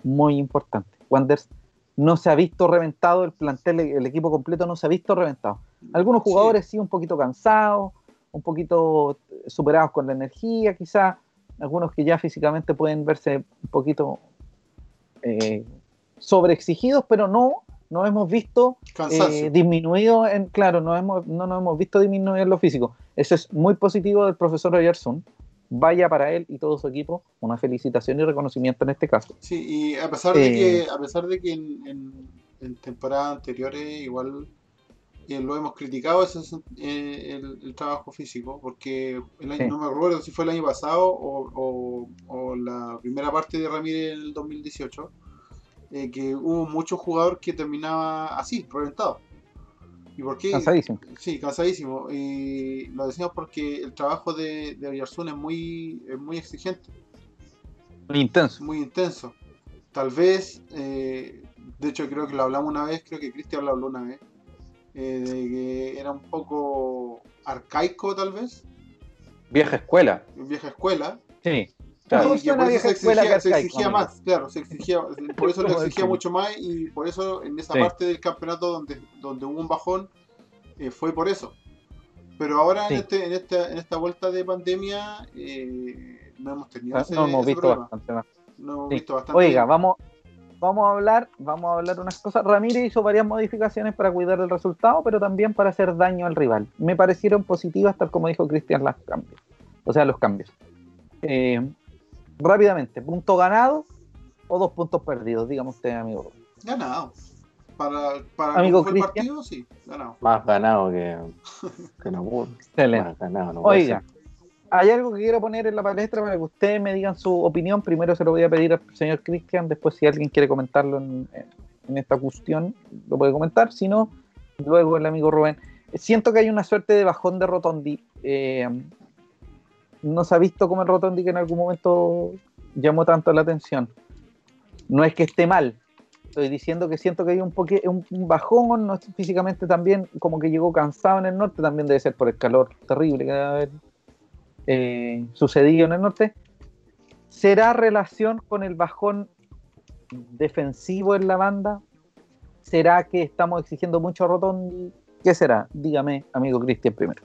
muy importante. Wanders no se ha visto reventado, el plantel, el equipo completo no se ha visto reventado. Algunos jugadores sí, sí un poquito cansados, un poquito superados con la energía, quizás algunos que ya físicamente pueden verse un poquito eh, sobreexigidos, pero no no hemos visto eh, disminuido en, claro, no, hemos, no nos hemos visto disminuir en lo físico. Eso es muy positivo del profesor Oyerson. Vaya para él y todo su equipo una felicitación y reconocimiento en este caso. Sí, y a pesar de que, eh, a pesar de que en, temporadas anteriores igual eh, lo hemos criticado ese, eh, el, trabajo físico, porque el año, no me acuerdo si fue el año pasado o, o, la primera parte de Ramírez en el 2018, eh, que hubo muchos jugadores que terminaba así, reventado. ¿Y por qué? Cansadísimo. Sí, cansadísimo. Y lo decimos porque el trabajo de, de Oyarzún es muy, es muy exigente. Muy intenso. Muy intenso. Tal vez, de hecho creo que lo hablamos una vez, creo que Cristian lo habló una vez, eh, de que era un poco arcaico tal vez. Vieja escuela. Vieja escuela. Sí. Claro. Y por eso se exigía, más, claro, se exigía, por eso le exigía mucho más y por eso en esa parte del campeonato donde, donde hubo un bajón eh, fue por eso. Pero ahora en, este, en, esta, en esta vuelta de pandemia eh, no hemos tenido ese, no hemos visto bastante más. No hemos visto bastante Oiga, vamos, vamos a hablar, vamos a hablar unas cosas. Ramírez hizo varias modificaciones para cuidar el resultado, pero también para hacer daño al rival. Me parecieron positivas, tal como dijo Cristian, las cambios. O sea, los cambios. Eh, rápidamente, punto ganado o dos puntos perdidos, digamos usted, amigo. Ganado. Para, para amigo el partido, sí, ganado. Más ganado que, que no Excelente. Ganado, no Oiga, hay algo que quiero poner en la palestra para que ustedes me digan su opinión. Primero se lo voy a pedir al señor Cristian, después si alguien quiere comentarlo en, esta cuestión, lo puede comentar. Si no, luego el amigo Rubén. Siento que hay una suerte de bajón de Rotondi. Eh, no se ha visto como el Rotondi que en algún momento llamó tanto la atención. No es que esté mal, estoy diciendo que siento que hay un, un, un bajón, no, físicamente también, como que llegó cansado en el norte, también debe ser por el calor terrible que debe haber eh, sucedido en el norte, ¿será relación con el bajón defensivo en la banda? ¿Será que estamos exigiendo mucho a Rotondi? ¿Qué será? Dígame, amigo Cristian, primero.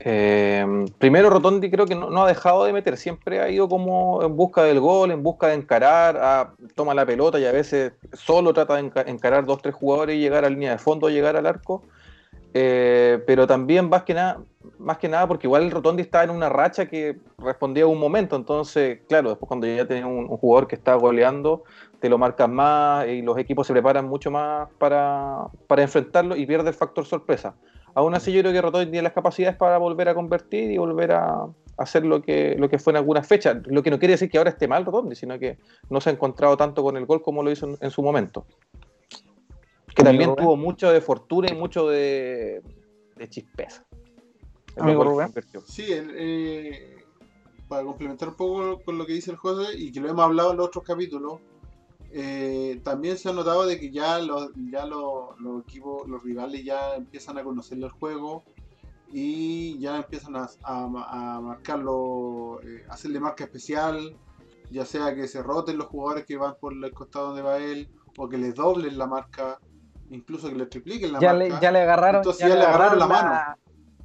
Eh, primero, Rotondi creo que no, ha dejado de meter, siempre ha ido como en busca del gol, en busca de encarar, toma la pelota y a veces solo trata de encarar dos, tres jugadores y llegar a línea de fondo, llegar al arco. Eh, pero también más que nada, más que nada porque igual el Rotondi estaba en una racha que respondía a un momento, entonces, claro, después cuando ya tenés un, jugador que está goleando, te lo marcan más y los equipos se preparan mucho más para, enfrentarlo y pierde el factor sorpresa. Aún así yo creo que Rotondi tiene las capacidades para volver a convertir y volver a hacer lo que, lo que fue en algunas fechas, lo que no quiere decir que ahora esté mal Rotondi, sino que no se ha encontrado tanto con el gol como lo hizo en su momento. Que también tuvo mucho de fortuna y mucho de, de chispeza. Sí, eh, para complementar un poco con lo que dice el José y que lo hemos hablado en los otros capítulos, eh, también se ha notado de que ya los, ya los, equipos, los rivales ya empiezan a conocer el juego y ya empiezan a, a, marcarlo, eh, hacerle marca especial, ya sea que se roten los jugadores que van por el costado donde va él o que les doblen la marca incluso que le tripliquen la ya marca. Le, ya le agarraron, entonces ya, le agarraron, la, mano.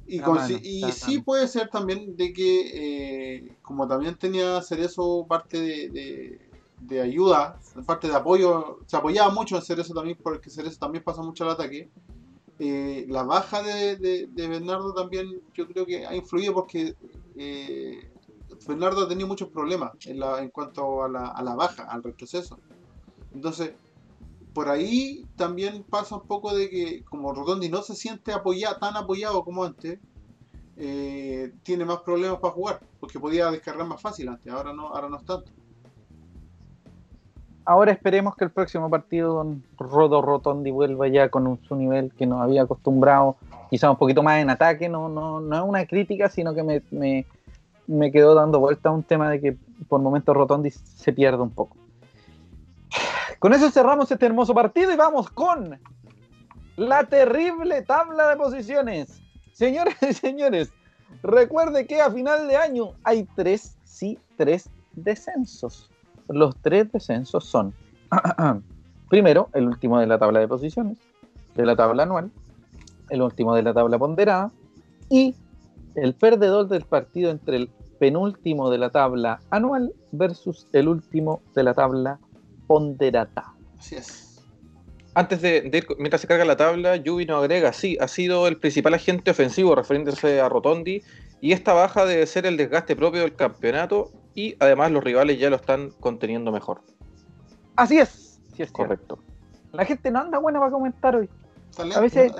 Y, y sí puede ser también de que, eh, como también tenía Cerezo parte de, de, ayuda, parte de apoyo, se apoyaba mucho en Cerezo también, porque Cerezo también pasa mucho al ataque. Eh, la baja de, de, Bernardo también yo creo que ha influido porque eh, Bernardo ha tenido muchos problemas en, la, en cuanto a la, a la baja, al retroceso. Entonces, por ahí también pasa un poco de que como Rotondi no se siente apoyado, tan apoyado como antes, eh, tiene más problemas para jugar, porque podía descargar más fácil antes, ahora no, ahora no es tanto. Ahora esperemos que el próximo partido Don Rodo Rotondi vuelva ya con su nivel que nos había acostumbrado, quizá un poquito más en ataque, no, no, no es una crítica, sino que me, me, me quedó dando vuelta a un tema de que por momentos Rotondi se pierde un poco. Con eso cerramos este hermoso partido y vamos con la terrible tabla de posiciones. Señores y señores, recuerde que a final de año hay tres, sí, tres descensos. Los tres descensos son, primero, el último de la tabla de posiciones, de la tabla anual, el último de la tabla ponderada y el perdedor del partido entre el penúltimo de la tabla anual versus el último de la tabla ponderata. Así es. Antes de, ir, mientras se carga la tabla, Yubi nos agrega, sí, ha sido el principal agente ofensivo refiriéndose a Rotondi, y esta baja debe ser el desgaste propio del campeonato, y además los rivales ya lo están conteniendo mejor. Así es. Sí es correcto. La gente no anda buena para comentar hoy. a veces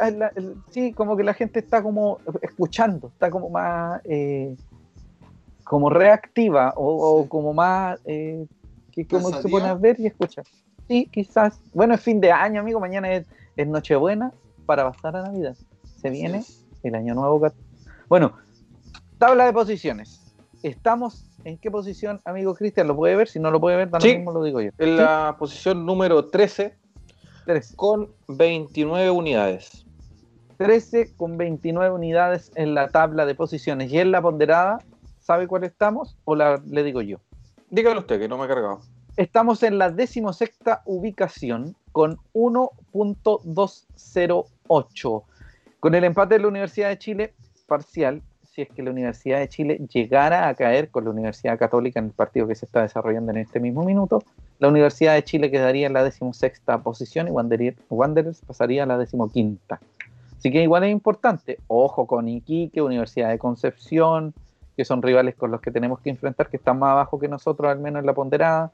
sí, como que la gente está como escuchando, está como más eh, como reactiva o, como más eh, que como se pone a ver y escuchar. Sí, quizás. Bueno, es fin de año, amigo. Mañana es, Nochebuena para pasar a Navidad. Se viene el año nuevo. Bueno, tabla de posiciones. Estamos en qué posición, amigo Cristian? ¿Lo puede ver? Si no lo puede ver, también mismo lo digo yo. En la posición número 13 con 29 unidades. 13 con 29 unidades en la tabla de posiciones. Y en la ponderada, ¿sabe cuál estamos? ¿O la, le digo yo? Dígalo usted, que no me ha cargado. Estamos en la decimosexta ubicación con 1.208. Con el empate de la Universidad de Chile parcial, si es que la Universidad de Chile llegara a caer con la Universidad Católica en el partido que se está desarrollando en este mismo minuto, la Universidad de Chile quedaría en la decimosexta posición y Wanderers pasaría a la decimoquinta. Así que igual es importante, ojo con Iquique, Universidad de Concepción, que son rivales con los que tenemos que enfrentar, que están más abajo que nosotros, al menos en la ponderada.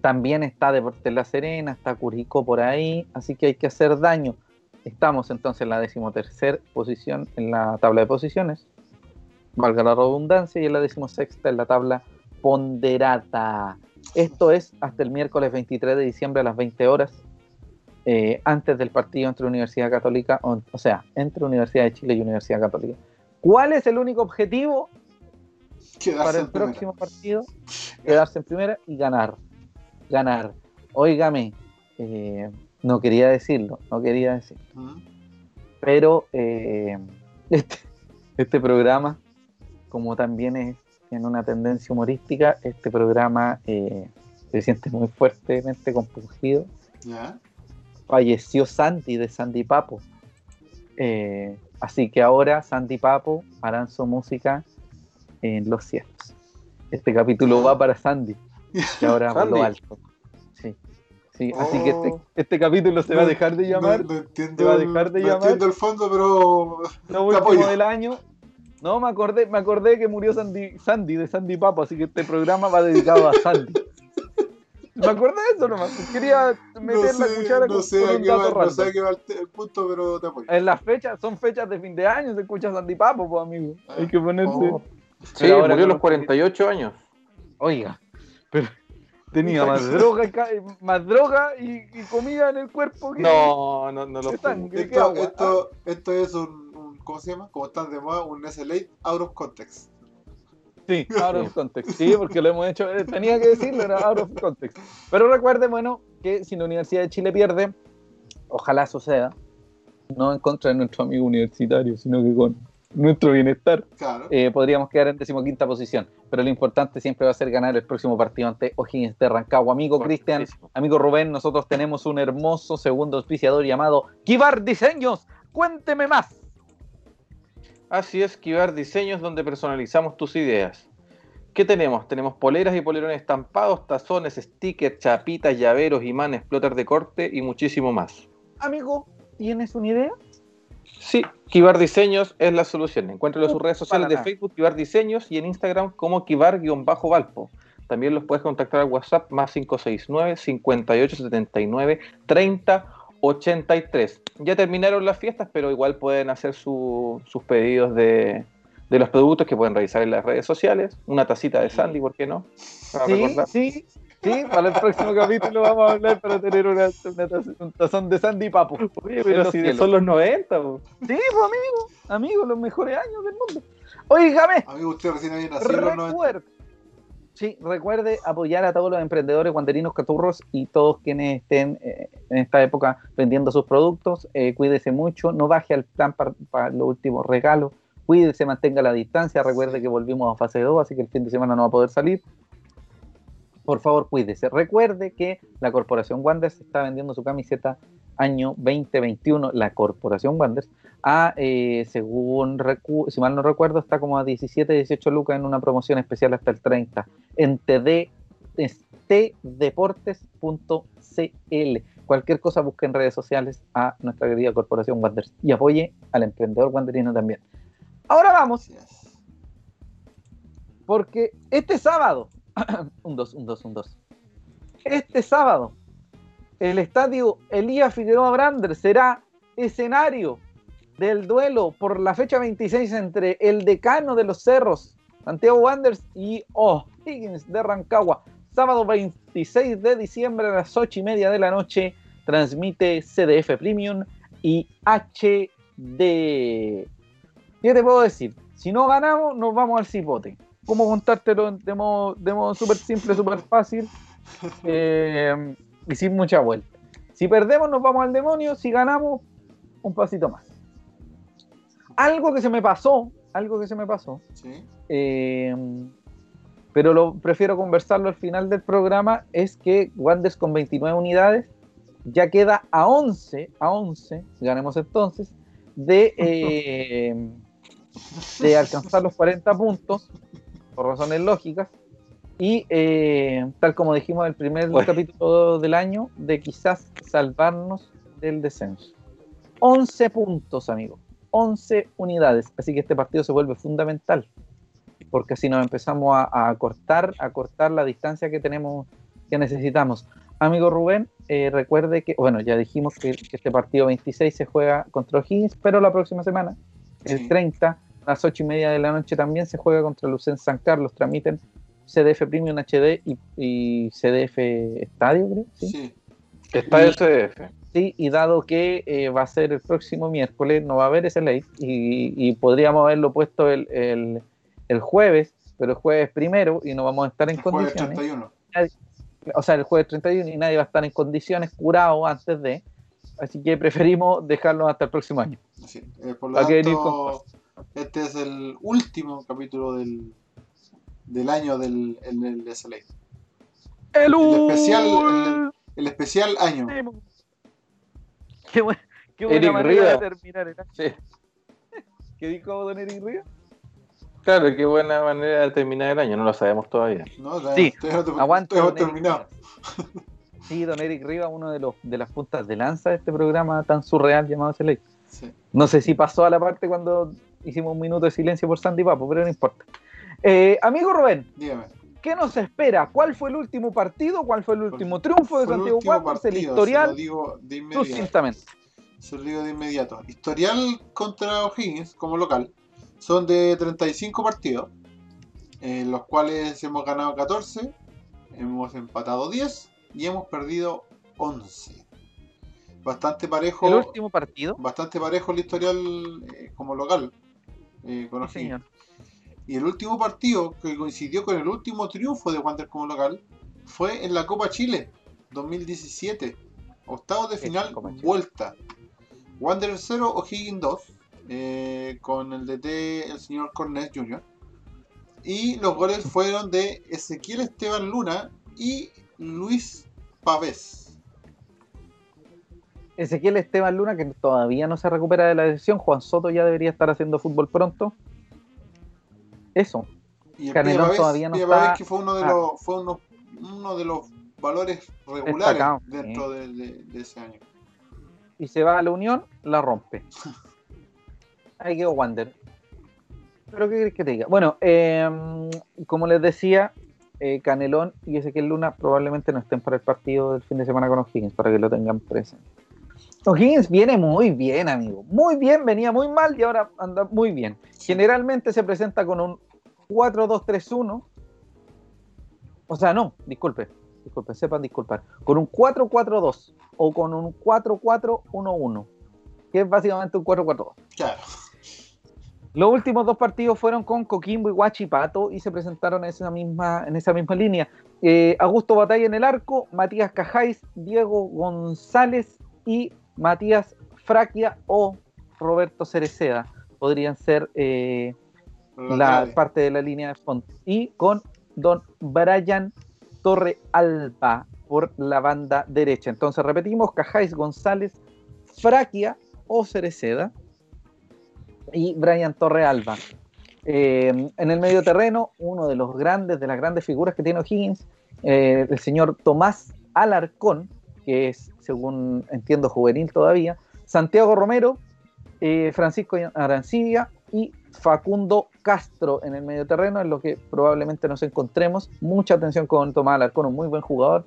También está Deportes La Serena, está Curicó por ahí, así que hay que hacer daño. Estamos entonces en la decimotercera posición en la tabla de posiciones, valga la redundancia, y en la decimosexta en la tabla ponderada. Esto es hasta el miércoles 23 de diciembre a las 20 horas, eh, antes del partido entre Universidad Católica, o, sea, entre Universidad de Chile y Universidad Católica. ¿Cuál es el único objetivo para el próximo partido? Quedarse en primera y ganar. Ganar. Óigame, eh, no quería decirlo, no quería decirlo. Pero eh, este, este programa, como también es en una tendencia humorística, este programa eh, se siente muy fuertemente compungido. Falleció Sandy de Sandy Papo. Eh, así que ahora Sandy Papo harán su música en los cielos. Este capítulo va para Sandy, y ahora por lo alto. Sí. Sí, así que este, oh. este, capítulo se va a dejar de llamar. se va a dejar de llamar. entiendo el fondo, pero. Lo último del año no, me acordé, me acordé que murió Sandy, Sandy de Sandy Papo, así que este programa va dedicado a Sandy. Me acordé de eso nomás. Quería meter la cuchara no sé con, un dato va, No sé a qué va el, punto, pero te apoyo. En las fechas, son fechas de fin de año, se escucha Sandy Papo, pues amigo. Hay que ponerse. Oh. Sí, ahora murió a los 48 años. Oiga, pero tenía más droga, más droga y, comida en el cuerpo que. No, no, no lo esto, esto, esto es un ¿cómo se llama? Como están de moda, un SLA out of context. Sí, out of context. Sí, porque lo hemos hecho, eh, tenía que decirlo, era out of context. Pero recuerde, bueno, que si la Universidad de Chile pierde, ojalá suceda, no en contra de nuestro amigo universitario, sino que con nuestro bienestar, eh, podríamos quedar en decimoquinta posición. Pero lo importante siempre va a ser ganar el próximo partido ante O'Higgins de Rancagua. Amigo Cristian, amigo Rubén, nosotros tenemos un hermoso segundo auspiciador llamado Kibar Diseños. Cuénteme más. Así es, Kibar Diseños, donde personalizamos tus ideas. ¿Qué tenemos? Tenemos poleras y polerones estampados, tazones, stickers, chapitas, llaveros, imanes, plotter de corte y muchísimo más. Amigo, ¿tienes una idea? Sí, Kibar Diseños es la solución. Encuéntralo en sus redes sociales de Facebook, Kibar Diseños, y en Instagram como Kibar-Valpo. También los puedes contactar al WhatsApp más 569 5879 30 83. Ya terminaron las fiestas, pero igual pueden hacer sus pedidos de, los productos que pueden revisar en las redes sociales. Una tacita de Sandy, ¿por qué no? Sí, sí, sí, para el próximo capítulo vamos a hablar para tener una, un tazón de Sandy Papo. Oye, pero si son los 90. Sí, pues amigo, amigo, los mejores años del mundo. Oígame. Amigo, usted recién había nacido en los 90. Sí, recuerde apoyar a todos los emprendedores guanderinos caturros y todos quienes estén eh, en esta época vendiendo sus productos. Eh, cuídese mucho, no baje al plan para, los últimos regalos. Cuídese, mantenga la distancia. Recuerde que volvimos a fase 2, así que el fin de semana no va a poder salir. Por favor, cuídese. Recuerde que la Corporación Wanders está vendiendo su camiseta año 2021, la Corporación Wanders, a, eh, según, si mal no recuerdo, está como a 17, 18 lucas en una promoción especial hasta el 30 en td, tdeportes.cl. Cualquier cosa busque en redes sociales a nuestra querida Corporación Wanders y apoye al emprendedor wanderino también. Ahora vamos, porque este sábado, un 2, un 2, un 2, este sábado el estadio Elías Figueroa Brander será escenario del duelo por la fecha 26 entre el decano de los cerros, Santiago Wanderers, y O'Higgins de Rancagua. Sábado 26 de diciembre a las 8 y media de la noche transmite CDF Premium y HD. ¿Qué te puedo decir? Si no ganamos, nos vamos al cipote. ¿Cómo contártelo de modo, de modo súper simple, súper fácil eh, y sin mucha vuelta? Si perdemos, nos vamos al demonio. Si ganamos, un pasito más. Algo que se me pasó, algo que se me pasó, Sí. eh, pero lo prefiero conversarlo al final del programa, es que Wanderers con 29 unidades ya queda a 11, a 11, ganemos entonces, de, eh, de alcanzar los 40 puntos, por razones lógicas, y eh, tal como dijimos en el primer Bueno. capítulo del año, de quizás salvarnos del descenso. 11 puntos, amigo. 11 unidades. Así que este partido se vuelve fundamental. Porque así nos empezamos a, a cortar, a cortar la distancia que tenemos, que necesitamos. Amigo Rubén, eh, recuerde que, bueno, ya dijimos que, que este partido 26 se juega contra O'Higgins, pero la próxima semana, el Sí. 30, a las 8 y media de la noche también se juega contra Lucen San Carlos. Transmiten CDF Premium HD y, y CDF Estadio, creo. ¿sí? Sí. Estadio CDF. Sí, y dado que eh, va a ser el próximo miércoles, no va a haber ese late y, y podríamos haberlo puesto el, el- el jueves, pero el jueves primero y no vamos a estar en El jueves condiciones. 31. O sea, el jueves 31 y nadie va a estar en condiciones curado antes de. Así que preferimos dejarlo hasta el próximo año. Sí. Eh, por lo Hay que venir tanto, este es el último capítulo del, del año del, en el SLA. El, El especial, el- El especial año. Qué, buen- qué buena Eric manera de Riva. terminar el año. Sí. ¿Qué dijo don Eric Ríos? Claro, qué buena manera de terminar el año, no lo sabemos todavía. ¿no? Todavía- Sí, Eric terminado. Rivas. Sí, don Eric Riva, uno de los de las puntas de lanza de este programa tan surreal llamado Select. Sí. No sé si pasó a la parte cuando hicimos un minuto de silencio por Sandy Papo, pero no importa. Eh, amigo Rubén, Dígame. ¿qué nos espera? ¿Cuál fue el último partido? ¿Cuál fue el último triunfo de Santiago Wanderers? El Se lo historial, digo de inmediato. Se lo digo de inmediato. Historial contra O'Higgins como local son de 35 partidos, en los cuales hemos ganado 14, hemos empatado 10 y hemos perdido 11. Bastante parejo, El último partido. bastante parejo el historial eh, como local eh, Sí, señor. Y el último partido que coincidió con el último triunfo de Wander como local fue en la Copa Chile 2017. Octavos de final, vuelta. Wander 0, O'Higgins 2, eh, con el DT el señor Cornet Jr. Y los goles fueron de Ezequiel Esteban Luna y Luis Pavés. Ezequiel Esteban Luna, que todavía no se recupera de la lesión. Juan Soto ya debería estar haciendo fútbol pronto. Eso. Y el Canelón todavía no está- que fue uno de Ah. los fue uno, uno de los valores regulares dentro de, de- de ese año. y se va a la Unión, la rompe. Ahí quedó Wander. Pero ¿qué querés que te diga? Bueno, eh, como les decía, eh, Canelón y Ezequiel Luna probablemente no estén para el partido del fin de semana con O'Higgins, para que lo tengan presente. O'Higgins viene muy bien, amigo. Muy bien, venía muy mal y ahora anda muy bien. Generalmente se presenta con un 4-2-3-1. O sea, no, disculpe, disculpe, sepan disculpar. Con un 4-4-2 o con un 4-4-1-1, que es básicamente un 4-4-2. Claro. Los últimos dos partidos fueron con Coquimbo y Huachipato y se presentaron en esa misma, en esa misma línea. Eh, Augusto Batalla en el arco, Matías Cajáis, Diego González y Matías Fraquia o Roberto Cereceda. Podrían ser eh, la parte de la línea de fondo. Y con don Brian Torre Alba por la banda derecha. Entonces repetimos, Cajáis González, Fraquia o Cereceda y Brian Torre Alba. Eh, en el medio terreno, uno de los grandes, de las grandes figuras que tiene O'Higgins, eh, el señor Tomás Alarcón, que es, según entiendo, juvenil todavía, Santiago Romero, eh, Francisco Arancibia y Facundo Castro en el medio terreno, en lo que probablemente nos encontremos. Mucha atención con Tomás Alarcón, un muy buen jugador.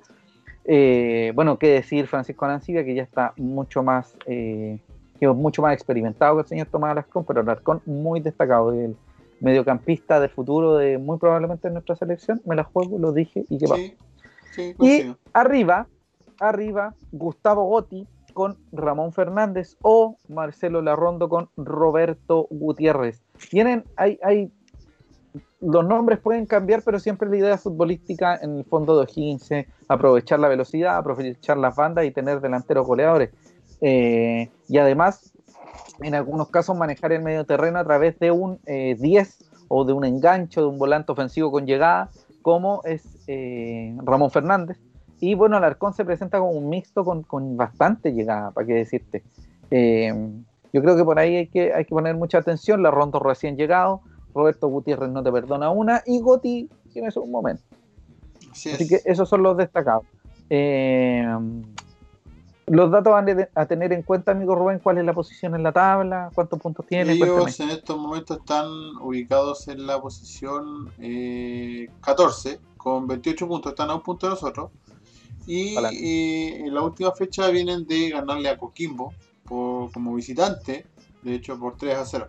Eh, bueno, qué decir Francisco Arancibia, que ya está mucho más, eh, mucho más experimentado que el señor Tomás Alarcón, pero Alarcón muy destacado, el mediocampista del futuro de muy probablemente en nuestra selección, me la juego, lo dije y qué va. y arriba, arriba, Gustavo Gotti con Ramón Fernández o Marcelo Larrondo con Roberto Gutiérrez. Tienen, hay, hay los nombres pueden cambiar, pero siempre la idea futbolística en el fondo de O'Higgins aprovechar la velocidad, aprovechar las bandas y tener delanteros goleadores. Eh, y además, en algunos casos, manejar el medio terreno a través de un 10 eh, o de un engancho, de un volante ofensivo con llegada, como es eh, Ramón Fernández. Y bueno, Alarcón se presenta como un mixto con, con bastante llegada, para qué decirte. yo creo que por ahí hay que, hay que poner mucha atención. La Rondo recién llegado, Roberto Gutiérrez no te perdona una y Goti tiene su momento. Así, que esos son los destacados. Eh, los datos van a tener en cuenta, amigo Rubén, cuál es la posición en la tabla, cuántos puntos tiene. Ellos en estos momentos están ubicados en la posición 14, eh, con 28 puntos, están a un punto de nosotros. Y eh, en la última fecha vienen de ganarle a Coquimbo como visitante, de hecho por 3 a 0.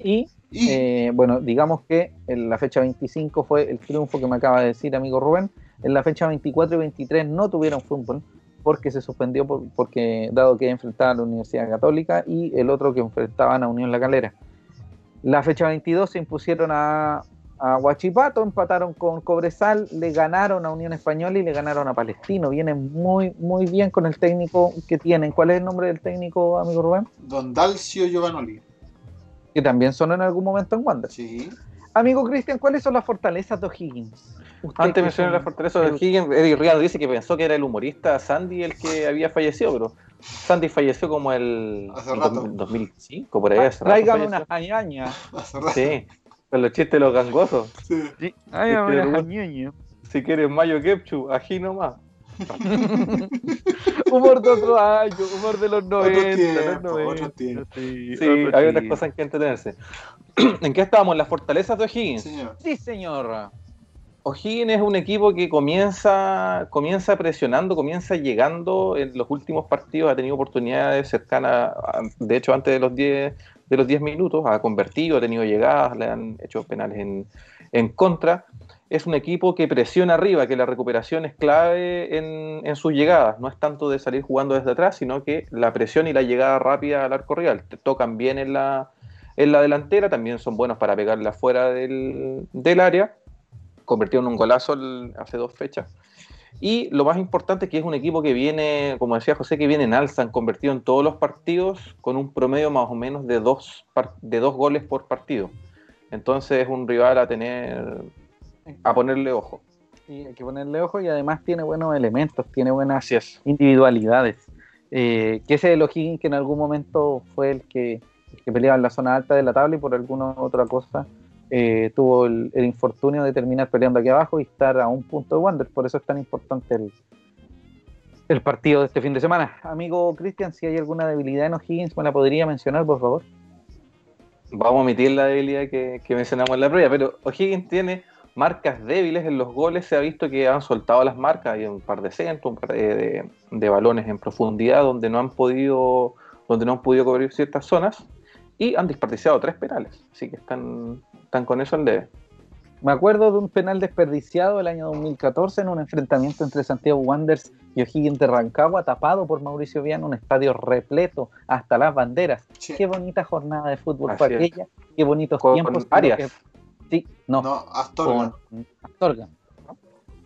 Y, eh, bueno, digamos que en la fecha 25 fue el triunfo que me acaba de decir amigo Rubén. En la fecha 24 y 23 no tuvieron fútbol porque se suspendió porque dado que enfrentaban a la Universidad Católica y el otro que enfrentaban a Unión La Calera. La fecha 22 se impusieron a, a Huachipato, empataron con Cobresal, le ganaron a Unión Española y le ganaron a Palestino. Vienen muy, muy bien con el técnico que tienen. ¿Cuál es el nombre del técnico, amigo Rubén? Don Dalcio Giovanoli que también son en algún momento en Wander. Sí. Amigo Cristian, ¿cuáles son las fortalezas de O'Higgins? Antes mencioné las fortalezas de O'Higgins, Eddie Riano dice que pensó que era el humorista Sandy el que había fallecido, pero Sandy falleció como el hace rato. 2005, por ahí. Hace Traigan unas añañas. Sí, con los chistes de los gangosos. Sí. sí. Ay, si, si quieres mayo ketchup, ají nomás. humor de otro año, humor de los 90. Otro tiempo, Sí, hay otras cosas en que entretenerse. ¿En qué estábamos? ¿En las fortalezas de O'Higgins? Sí, señor. O'Higgins es un equipo que comienza, comienza presionando, comienza llegando en los últimos partidos, ha tenido oportunidades cercanas, de hecho antes de los 10 de los 10 minutos, ha convertido, ha tenido llegadas, le han hecho penales en, en contra es un equipo que presiona arriba, que la recuperación es clave en, sus llegadas. No es tanto de salir jugando desde atrás, sino que la presión y la llegada rápida al arco real. Te tocan bien en la, en la delantera, también son buenos para pegarla fuera del, área. Convirtió en un golazo hace dos fechas. Y lo más importante es que es un equipo que viene, como decía José, que viene en alza, han convertido en todos los partidos con un promedio más o menos de dos, de dos goles por partido. Entonces es un rival a tener a ponerle ojo. Sí, hay que ponerle ojo y además tiene buenos elementos, tiene buenas individualidades. Eh, que ese es el O'Higgins que en algún momento fue el que, peleaba en la zona alta de la tabla y por alguna otra cosa eh, tuvo el, infortunio de terminar peleando aquí abajo y estar a un punto de Wander. Por eso es tan importante el, el partido de este fin de semana. Amigo Cristian, si hay alguna debilidad en O'Higgins, ¿me la podría mencionar, por favor? Vamos a omitir la debilidad que, mencionamos en la previa, pero O'Higgins tiene marcas débiles en los goles se ha visto que han soltado las marcas, hay un par de centros, un par de, balones en profundidad donde no han podido donde no han podido cubrir ciertas zonas y han desperdiciado tres penales, así que están, están con eso al debe. Me acuerdo de un penal desperdiciado el año 2014 en un enfrentamiento entre Santiago Wanderers y O'Higgins de Rancagua, tapado por Mauricio Viana, un estadio repleto hasta las banderas. Qué bonita jornada de fútbol fue aquella, qué bonitos tiempos. Sí, no. No, Astorga. Con Astorga.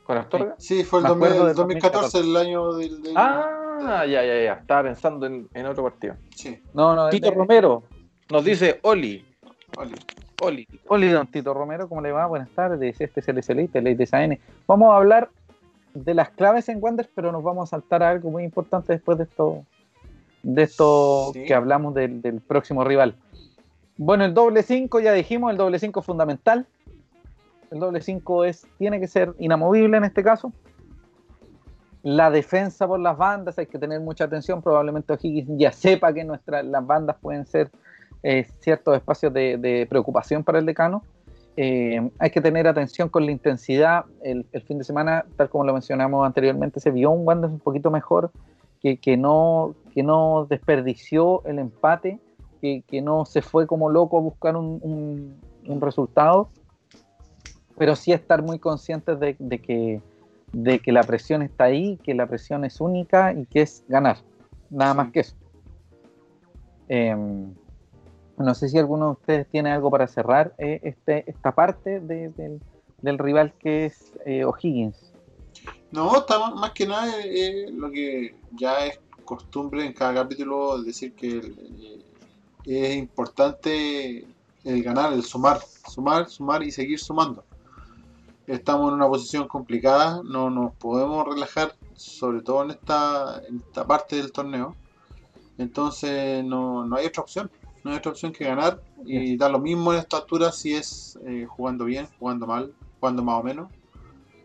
¿Con Astorga? Sí, fue el 2014, el año del, Ah, ya, ya, ya. Estaba pensando en, en otro partido. Sí. No, no, Tito Romero nos dice Oli. Oli. Oli. Oli, don Tito Romero, ¿cómo le va? Buenas tardes. Este es el SLI, Ley de SAN. Vamos a hablar de las claves en Wander, pero nos vamos a saltar a algo muy importante después de esto, de esto que hablamos del, del próximo rival. Bueno, el doble 5 ya dijimos, el doble 5 es fundamental. El doble 5 es, tiene que ser inamovible en este caso. La defensa por las bandas, hay que tener mucha atención. Probablemente O'Higgins ya sepa que nuestras, las bandas pueden ser eh, ciertos espacios de, preocupación para el decano. eh, hay que tener atención con la intensidad. El, fin de semana, tal como lo mencionamos anteriormente, se vio un Wanderers un poquito mejor, que, que, no, que no desperdició el empate, que, que no se fue como loco a buscar un, un, resultado, pero sí estar muy conscientes de, de, que, de que la presión está ahí, que la presión es única y que es ganar, nada más que eso. Em, no sé si alguno de ustedes tiene algo para cerrar eh, este, esta parte del rival que es eh, O'Higgins. No, está más, que nada eh, lo que ya es costumbre en cada capítulo decir que es importante el ganar, el sumar, sumar, sumar y seguir sumando. Estamos en una posición complicada, no nos podemos relajar, sobre todo en esta, esta parte del torneo. Entonces no, no hay otra opción no hay otra opción que ganar y da lo mismo en esta altura si es eh, jugando bien, jugando mal, jugando más o menos.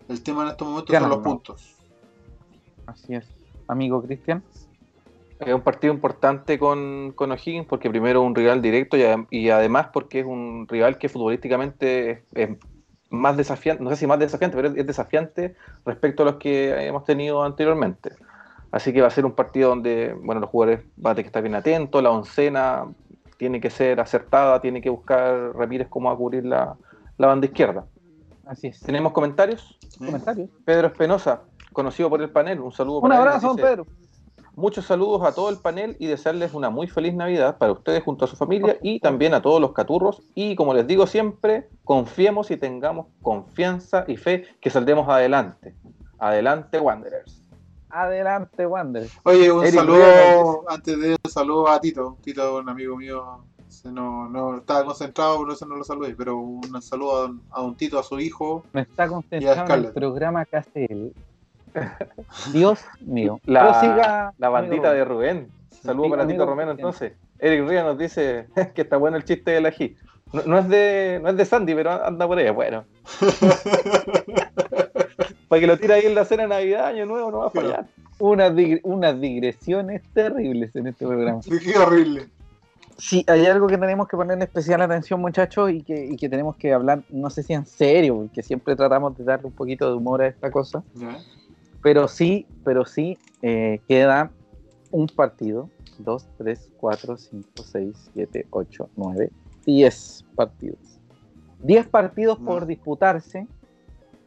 El tema en estos momentos son los puntos. Así es. Amigo Cristian. Es un partido importante con, con O'Higgins porque primero un rival directo y, además porque es un rival que futbolísticamente es, más desafiante, no sé si más desafiante, pero es, desafiante respecto a los que hemos tenido anteriormente. Así que va a ser un partido donde, bueno, los jugadores van a tener que estar bien atentos, la oncena tiene que ser acertada, tiene que buscar Ramírez cómo va a cubrir la, banda izquierda. Así es. ¿Tenemos comentarios? ¿Comentarios? Pedro Espenosa, conocido por el panel, un saludo. Un abrazo, Pedro. Muchos saludos a todo el panel y desearles una muy feliz Navidad para ustedes junto a su familia y también a todos los caturros. Y como les digo siempre, confiemos y tengamos confianza y fe que saldremos adelante. Adelante, Wanderers. Adelante, Wander. Oye, un saludo, antes de un saludo a Tito. Tito, un amigo mío, no, no estaba concentrado, por eso no lo saludé, pero un saludo a, don Tito, a su hijo. No está concentrado en el programa que hace él. Dios mío. La, la bandita de Rubén. Saludo para Tito Romero entonces. Eric Ría nos dice que está bueno el chiste del ají. No, no, es de, no es de Sandy, pero anda por ahí, bueno. para que lo tire ahí en la cena de Navidad, Año Nuevo, no va a fallar. Unas, unas digresiones terribles en este programa. Sí, qué horrible. Sí, hay algo que tenemos que poner en especial atención, muchachos, y que, y que tenemos que hablar, no sé si en serio, porque siempre tratamos de darle un poquito de humor a esta cosa. Pero sí, pero sí, eh, queda un partido, 2, 3, 4, 5, 6, 7, 8, 9, 10 partidos. 10 partidos por disputarse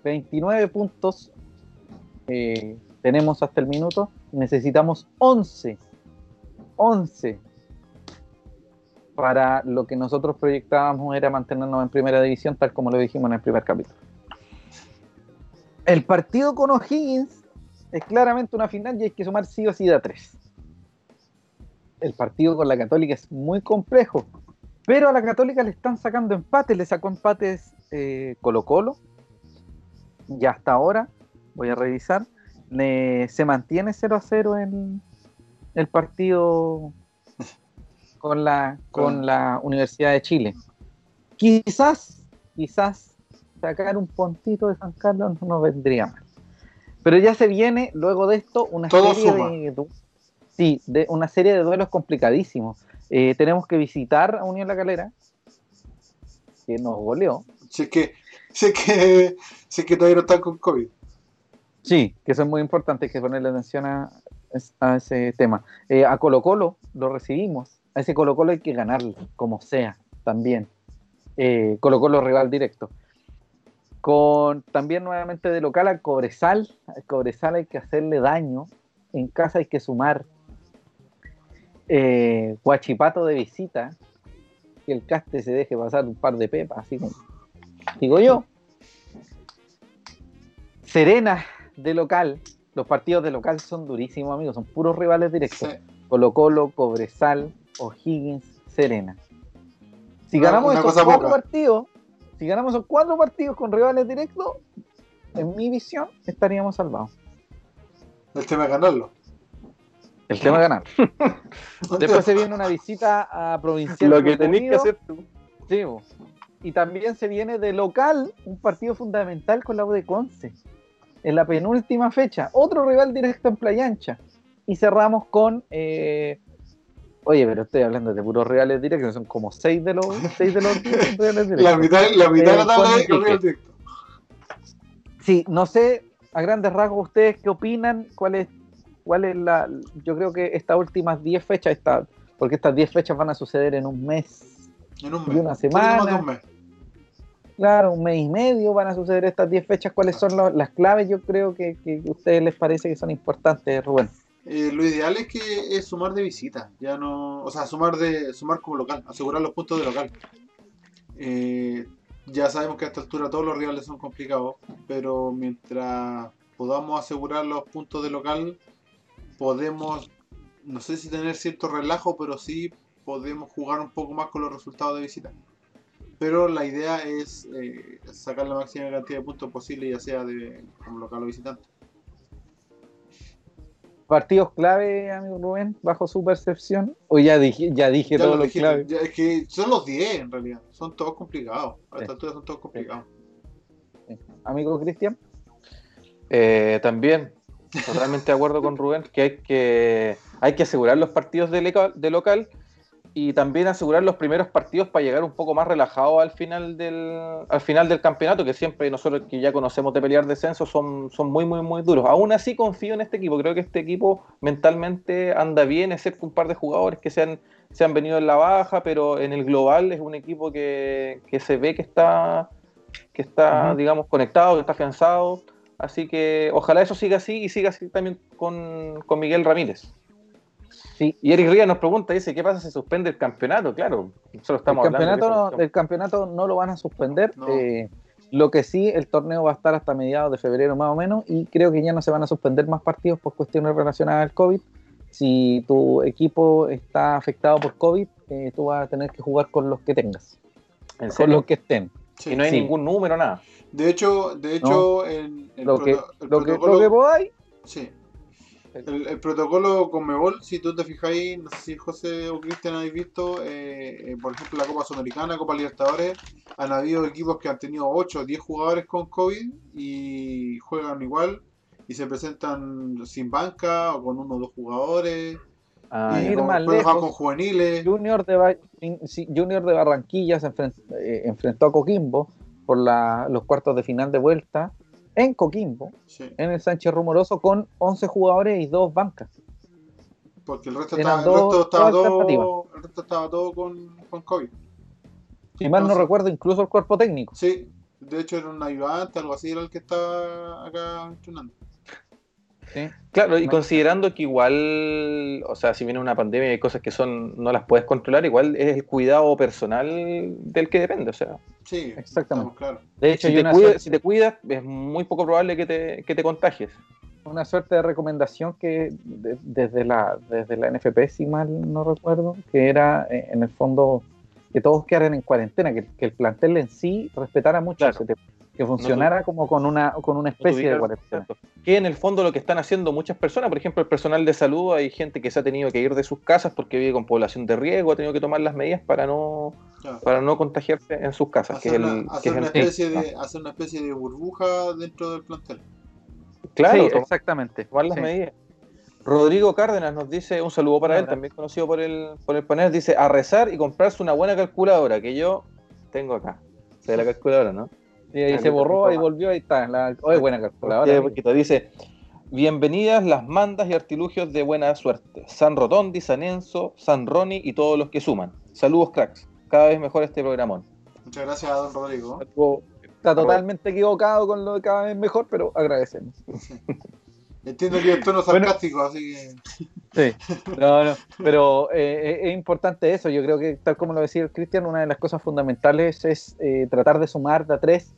29 puntos eh, tenemos hasta el minuto. Necesitamos 11. 11 para lo que nosotros proyectábamos era mantenernos en primera división, tal como lo dijimos en el primer capítulo. El partido con O'Higgins es claramente una final y hay que sumar sí o sí a tres. El partido con la Católica es muy complejo, pero a la Católica le están sacando empates, le sacó empates eh, Ya hasta ahora, voy a revisar, se mantiene 0 a 0 en el partido con la, con la Universidad de Chile. Quizás, quizás sacar un puntito de San Carlos no nos vendría mal. Pero ya se viene luego de esto una serie de, sí, de una serie de duelos complicadísimos. Eh, tenemos que visitar a Unión La Calera, que nos goleó. Sí, que sé que, sé que todavía no están con COVID. Sí, que eso es muy importante, que ponerle atención a, ese tema. Eh, a Colo Colo lo recibimos, a ese Colo Colo hay que ganarlo, como sea, también. Eh, Colo Colo rival directo. Con también nuevamente de local a Cobresal, a Cobresal hay que hacerle daño, en casa hay que sumar. Eh, Guachipato de visita, que el caste se deje pasar un par de pepas, así como digo yo. Serena de local, los partidos de local son durísimos, amigos, son puros rivales directos. Colo Colo, Cobresal, O'Higgins, Serena. Si ganamos esos cuatro partidos, si ganamos esos cuatro partidos con rivales directos, en mi visión estaríamos salvados. El tema es ganarlo. El tema es ganar. Después se viene una visita a Provincial. Lo que tenéis que hacer tú. Sí, y también se viene de local un partido fundamental con la U de Conce. En la penúltima fecha, otro rival directo en Playa Ancha. Y cerramos con eh, Oye, pero estoy hablando de puros reales directos, son como seis de los, seis de los reales directos. La mitad, la mitad de la Eh, tabla es ticket. Directo. Sí, no sé, a grandes rasgos, ¿ustedes qué opinan? ¿Cuál es, cuál es la...? Yo creo que estas últimas 10 fechas, está, porque estas 10 fechas van a suceder en un mes, En un mes. una semana. de un mes. claro, un mes y medio van a suceder estas 10 fechas. ¿Cuáles son las claves? Yo creo que, que a ustedes les parece que son importantes, Rubén. Eh, lo ideal es que es sumar de visita, ya no, o sea, sumar de sumar como local, asegurar los puntos de local. Eh, ya sabemos que a esta altura todos los rivales son complicados, pero mientras podamos asegurar los puntos de local, podemos, no sé si tener cierto relajo, pero sí podemos jugar un poco más con los resultados de visita. Pero la idea es eh, sacar la máxima cantidad de puntos posible, ya sea de como local o visitante. Partidos clave, amigo Rubén, bajo su percepción. O ya dije, ya dije Ya todo lo lo dijiste, clave. ya es que son los 10 en realidad. Son todos complicados. A Sí. esta altura son todos complicados. Amigo Cristian. Eh, también, totalmente de acuerdo con Rubén, que hay que, hay que asegurar los partidos de, leca- de local y también asegurar los primeros partidos para llegar un poco más relajado al final del, al final del campeonato, que siempre nosotros que ya conocemos de pelear descenso son, son muy, muy, muy duros. Aún así confío en este equipo, creo que este equipo mentalmente anda bien, excepto un par de jugadores que se han, se han venido en la baja, pero en el global es un equipo que, que se ve que está, que está digamos, conectado, que está afianzado. Así que ojalá eso siga así y siga así también con, con Miguel Ramírez. Sí. Y Eric Ríos nos pregunta, dice, ¿qué pasa si se suspende el campeonato? Claro, El estamos hablando campeonato, de no, el campeonato no lo van a suspender. No. eh, lo que sí, el torneo va a estar hasta mediados de febrero más o menos y creo que ya no se van a suspender más partidos por cuestiones relacionadas al COVID. Si tu equipo está afectado por COVID, eh, tú vas a tener que jugar con los que tengas, ¿En con los que estén. Sí. Y no hay Sí. ningún número, nada. De hecho, de hecho en el, Lo que, el lo que, lo que podáis, sí. El, el protocolo Conmebol, si tú te fijáis, no sé si José o Cristian habéis visto, eh, eh, por ejemplo, la Copa Sudamericana, Copa Libertadores, han habido equipos que han tenido 8 o 10 jugadores con COVID y juegan igual y se presentan sin banca o con uno o dos jugadores. Ah, y ir con- más lejos. con juveniles. Junior de, Ba- Junior de Barranquilla se enfren- eh, enfrentó a Coquimbo por la- los cuartos de final de vuelta en Coquimbo, Sí, en el Sánchez Rumoroso, con 11 jugadores y dos bancas. porque el resto estaba, el resto estaba todo, el resto estaba todo con, con COVID. Si mal no Entonces- recuerdo, incluso el cuerpo técnico. Sí, de hecho era un ayudante, algo así, era el que estaba acá entrenando. ¿Sí? Claro, y No. considerando que igual, o sea, si viene una pandemia y hay cosas que son no las puedes controlar, igual es el cuidado personal del que depende, o sea, Sí, Exactamente. claros. De hecho, si hay te, si te cuidas es muy poco probable que te, que te contagies. una suerte de recomendación que de- desde, la, desde la NFP, si mal no recuerdo, que era eh, en el fondo que todos quedaran en cuarentena, que, que el plantel en sí respetara mucho, Claro. ese tema, que funcionara como con una, con una especie de cuarentena. Que en el fondo lo que están haciendo muchas personas, por ejemplo, el personal de salud, hay gente que se ha tenido que ir de sus casas porque vive con población de riesgo, ha tenido que tomar las medidas para no Claro. para no contagiarse en sus casas. que es Hacer, el, una, que hacer es una el- especie sí, de, hacer una especie de burbuja dentro del plantel. Claro, Sí, tomar- exactamente. tomar las Sí. medidas. Rodrigo Cárdenas nos dice, un saludo para él, también conocido por el, por el panel, dice, a rezar y comprarse una buena calculadora, que yo tengo acá. Ve la calculadora, ¿no? Y ahí Ah, se borró, ahí volvió, ahí está. La, oye, buena calculadora. Dice, bienvenidas las mandas y artilugios de buena suerte. San Rotondi, San Enzo, San Roni y todos los que suman. Saludos, cracks. Cada vez mejor este programón. Muchas gracias a don Rodrigo. Está totalmente equivocado con lo de cada vez mejor, pero agradecemos. Entiendo que el tono Bueno. sarcástico, así que. Sí, no, no, pero eh, es importante eso. Yo creo que, tal como lo decía el Cristian, una de las cosas fundamentales es eh, tratar de sumar de a tres,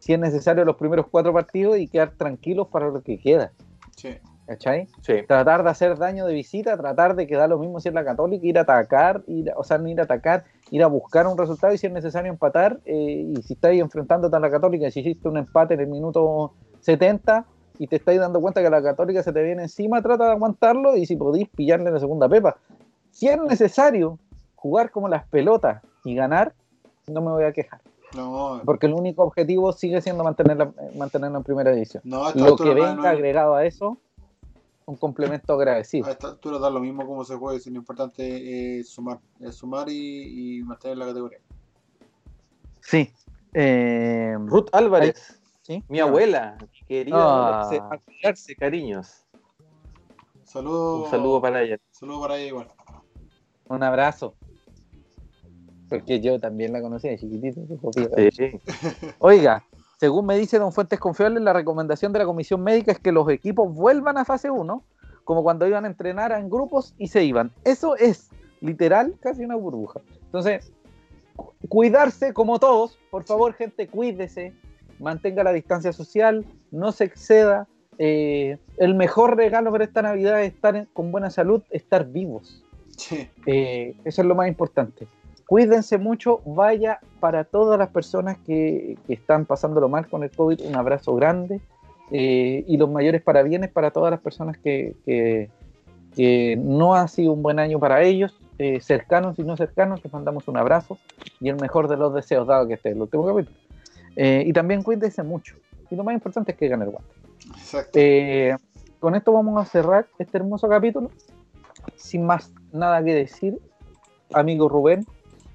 si es necesario, los primeros cuatro partidos y quedar tranquilos para lo que queda. Sí. ¿Cachai? Sí. Tratar de hacer daño de visita, tratar de quedar lo mismo si es la Católica, ir a atacar, ir, o sea, no ir a atacar, ir a buscar un resultado y si es necesario empatar. eh, y si estáis enfrentándote a la Católica, si hiciste un empate en el minuto 70 y te estáis dando cuenta que la Católica se te viene encima, trata de aguantarlo y si podéis pillarle la segunda pepa. Si es necesario jugar como las pelotas y ganar, no me voy a quejar. No, Porque el único objetivo sigue siendo mantenerla, mantenerla en primera división. no, Lo que venga no- agregado a eso, un complemento agradecido. A esta altura da lo mismo como se juegue, si lo importante es sumar, es sumar y, y mantener la categoría. Sí. Eh, Ruth Álvarez, ¿sí? mi abuela, mi querida, Ah. cariños. Saludos. Un saludo para ella. Saludos para ella igual. Un abrazo. Porque yo también la conocía de chiquitito. Sí. Oiga, según me dice Don Fuentes Confiables, la recomendación de la comisión médica es que los equipos vuelvan a fase 1, como cuando iban a entrenar en grupos y se iban. Eso es literal casi una burbuja. Entonces, cu- cuidarse como todos, por favor, gente, cuídese, mantenga la distancia social, no se exceda. Eh, el mejor regalo para esta Navidad es estar en- con buena salud, estar vivos. Sí. Eh, eso es lo más importante. Cuídense mucho, vaya para todas las personas que, que están pasándolo mal con el COVID, un abrazo grande eh, y los mayores parabienes para todas las personas que, que- que no ha sido un buen año para ellos, cercanos y no cercanos, les mandamos un abrazo y el mejor de los deseos, dado que este es el último capítulo. Eh, y también cuídense mucho. Y lo más importante es que gane el guante. Exacto. Eh, con esto vamos a cerrar este hermoso capítulo. Sin más nada que decir, amigo Rubén,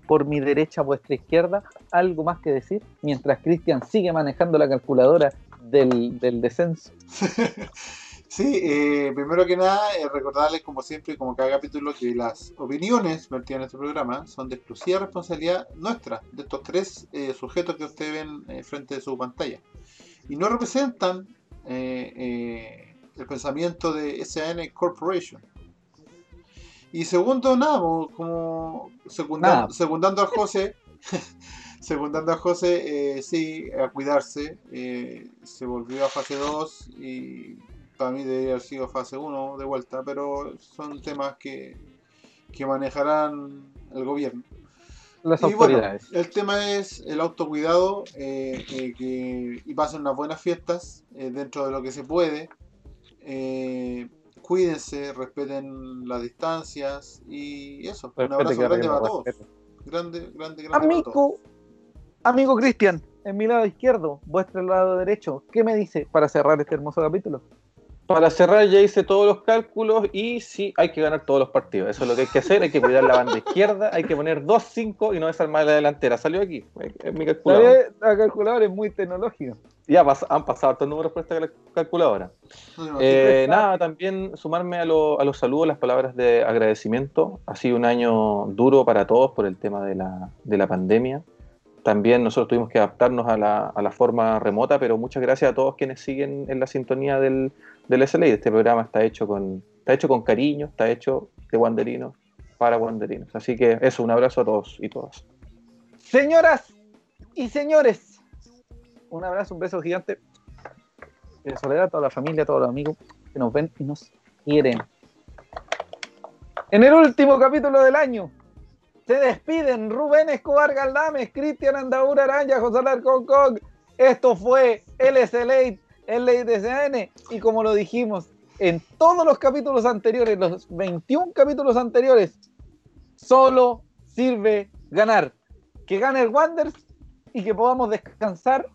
por mi derecha, vuestra izquierda, algo más que decir, mientras Cristian sigue manejando la calculadora del, del descenso. Sí, eh, primero que nada, eh, recordarles, como siempre, como cada capítulo, que las opiniones vertidas en este programa son de exclusiva responsabilidad nuestra, de estos tres eh, sujetos que ustedes ven eh, frente de su pantalla. Y no representan el pensamiento de SAN Corporation. Y segundo, nada, como- secundando, Nada. secundando a José, secundando a José, eh, sí, a cuidarse. se volvió a fase 2 y para mí debería haber sido fase 1 de vuelta, pero son temas que, que manejarán el gobierno. Las Y bueno, el tema es el autocuidado eh, eh, que, y pasen unas buenas fiestas eh, dentro de lo que se puede. Eh, cuídense, respeten las distancias y eso. Un Respete abrazo que grande para todos. Grande, grande, grande para todos. Amigo, amigo Cristian, en mi lado izquierdo, vuestro lado derecho, ¿qué me dice para cerrar este hermoso capítulo? Para cerrar ya hice todos los cálculos y sí, hay que ganar todos los partidos. Eso es lo que hay que hacer, hay que cuidar la banda izquierda, hay que poner 2-5 y no desarmar la delantera. Salió aquí, es mi La, calculadora. la calculadora es muy tecnológica. Ya pas- han pasado estos números por esta cal- calculadora. No, Eh, nada, también sumarme a, lo- a los saludos, las palabras de agradecimiento. Ha sido un año duro para todos por el tema de la, de la pandemia. También nosotros tuvimos que adaptarnos a la, a la forma remota, pero muchas gracias a todos quienes siguen en la sintonía del, del SLA. Este programa está hecho con, está hecho con cariño, está hecho de guanderinos para guanderinos. Así que eso, un abrazo a todos y todas. Señoras y señores, un abrazo, un beso gigante. De Soledad, a toda la familia, a todos los amigos que nos ven y nos quieren. En el último capítulo del año, se despiden Rubén Escobar Galdames, Cristian Andaur Araya, José Alarcón. Esto fue LSLA, el Ley de CN. Y como lo dijimos en todos los capítulos anteriores, los 21 capítulos anteriores, solo sirve ganar. Que gane el Wanderers y que podamos descansar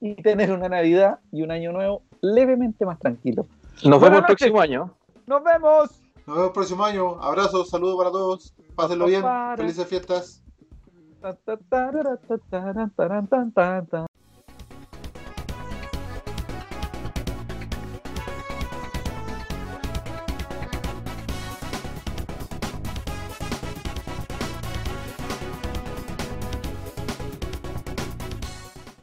y tener una Navidad y un año nuevo levemente más tranquilo. Nos Buenas vemos el próximo año. ¡Nos vemos! Nos vemos el próximo año. Abrazos, saludos para todos. Pásenlo bien. Felices fiestas.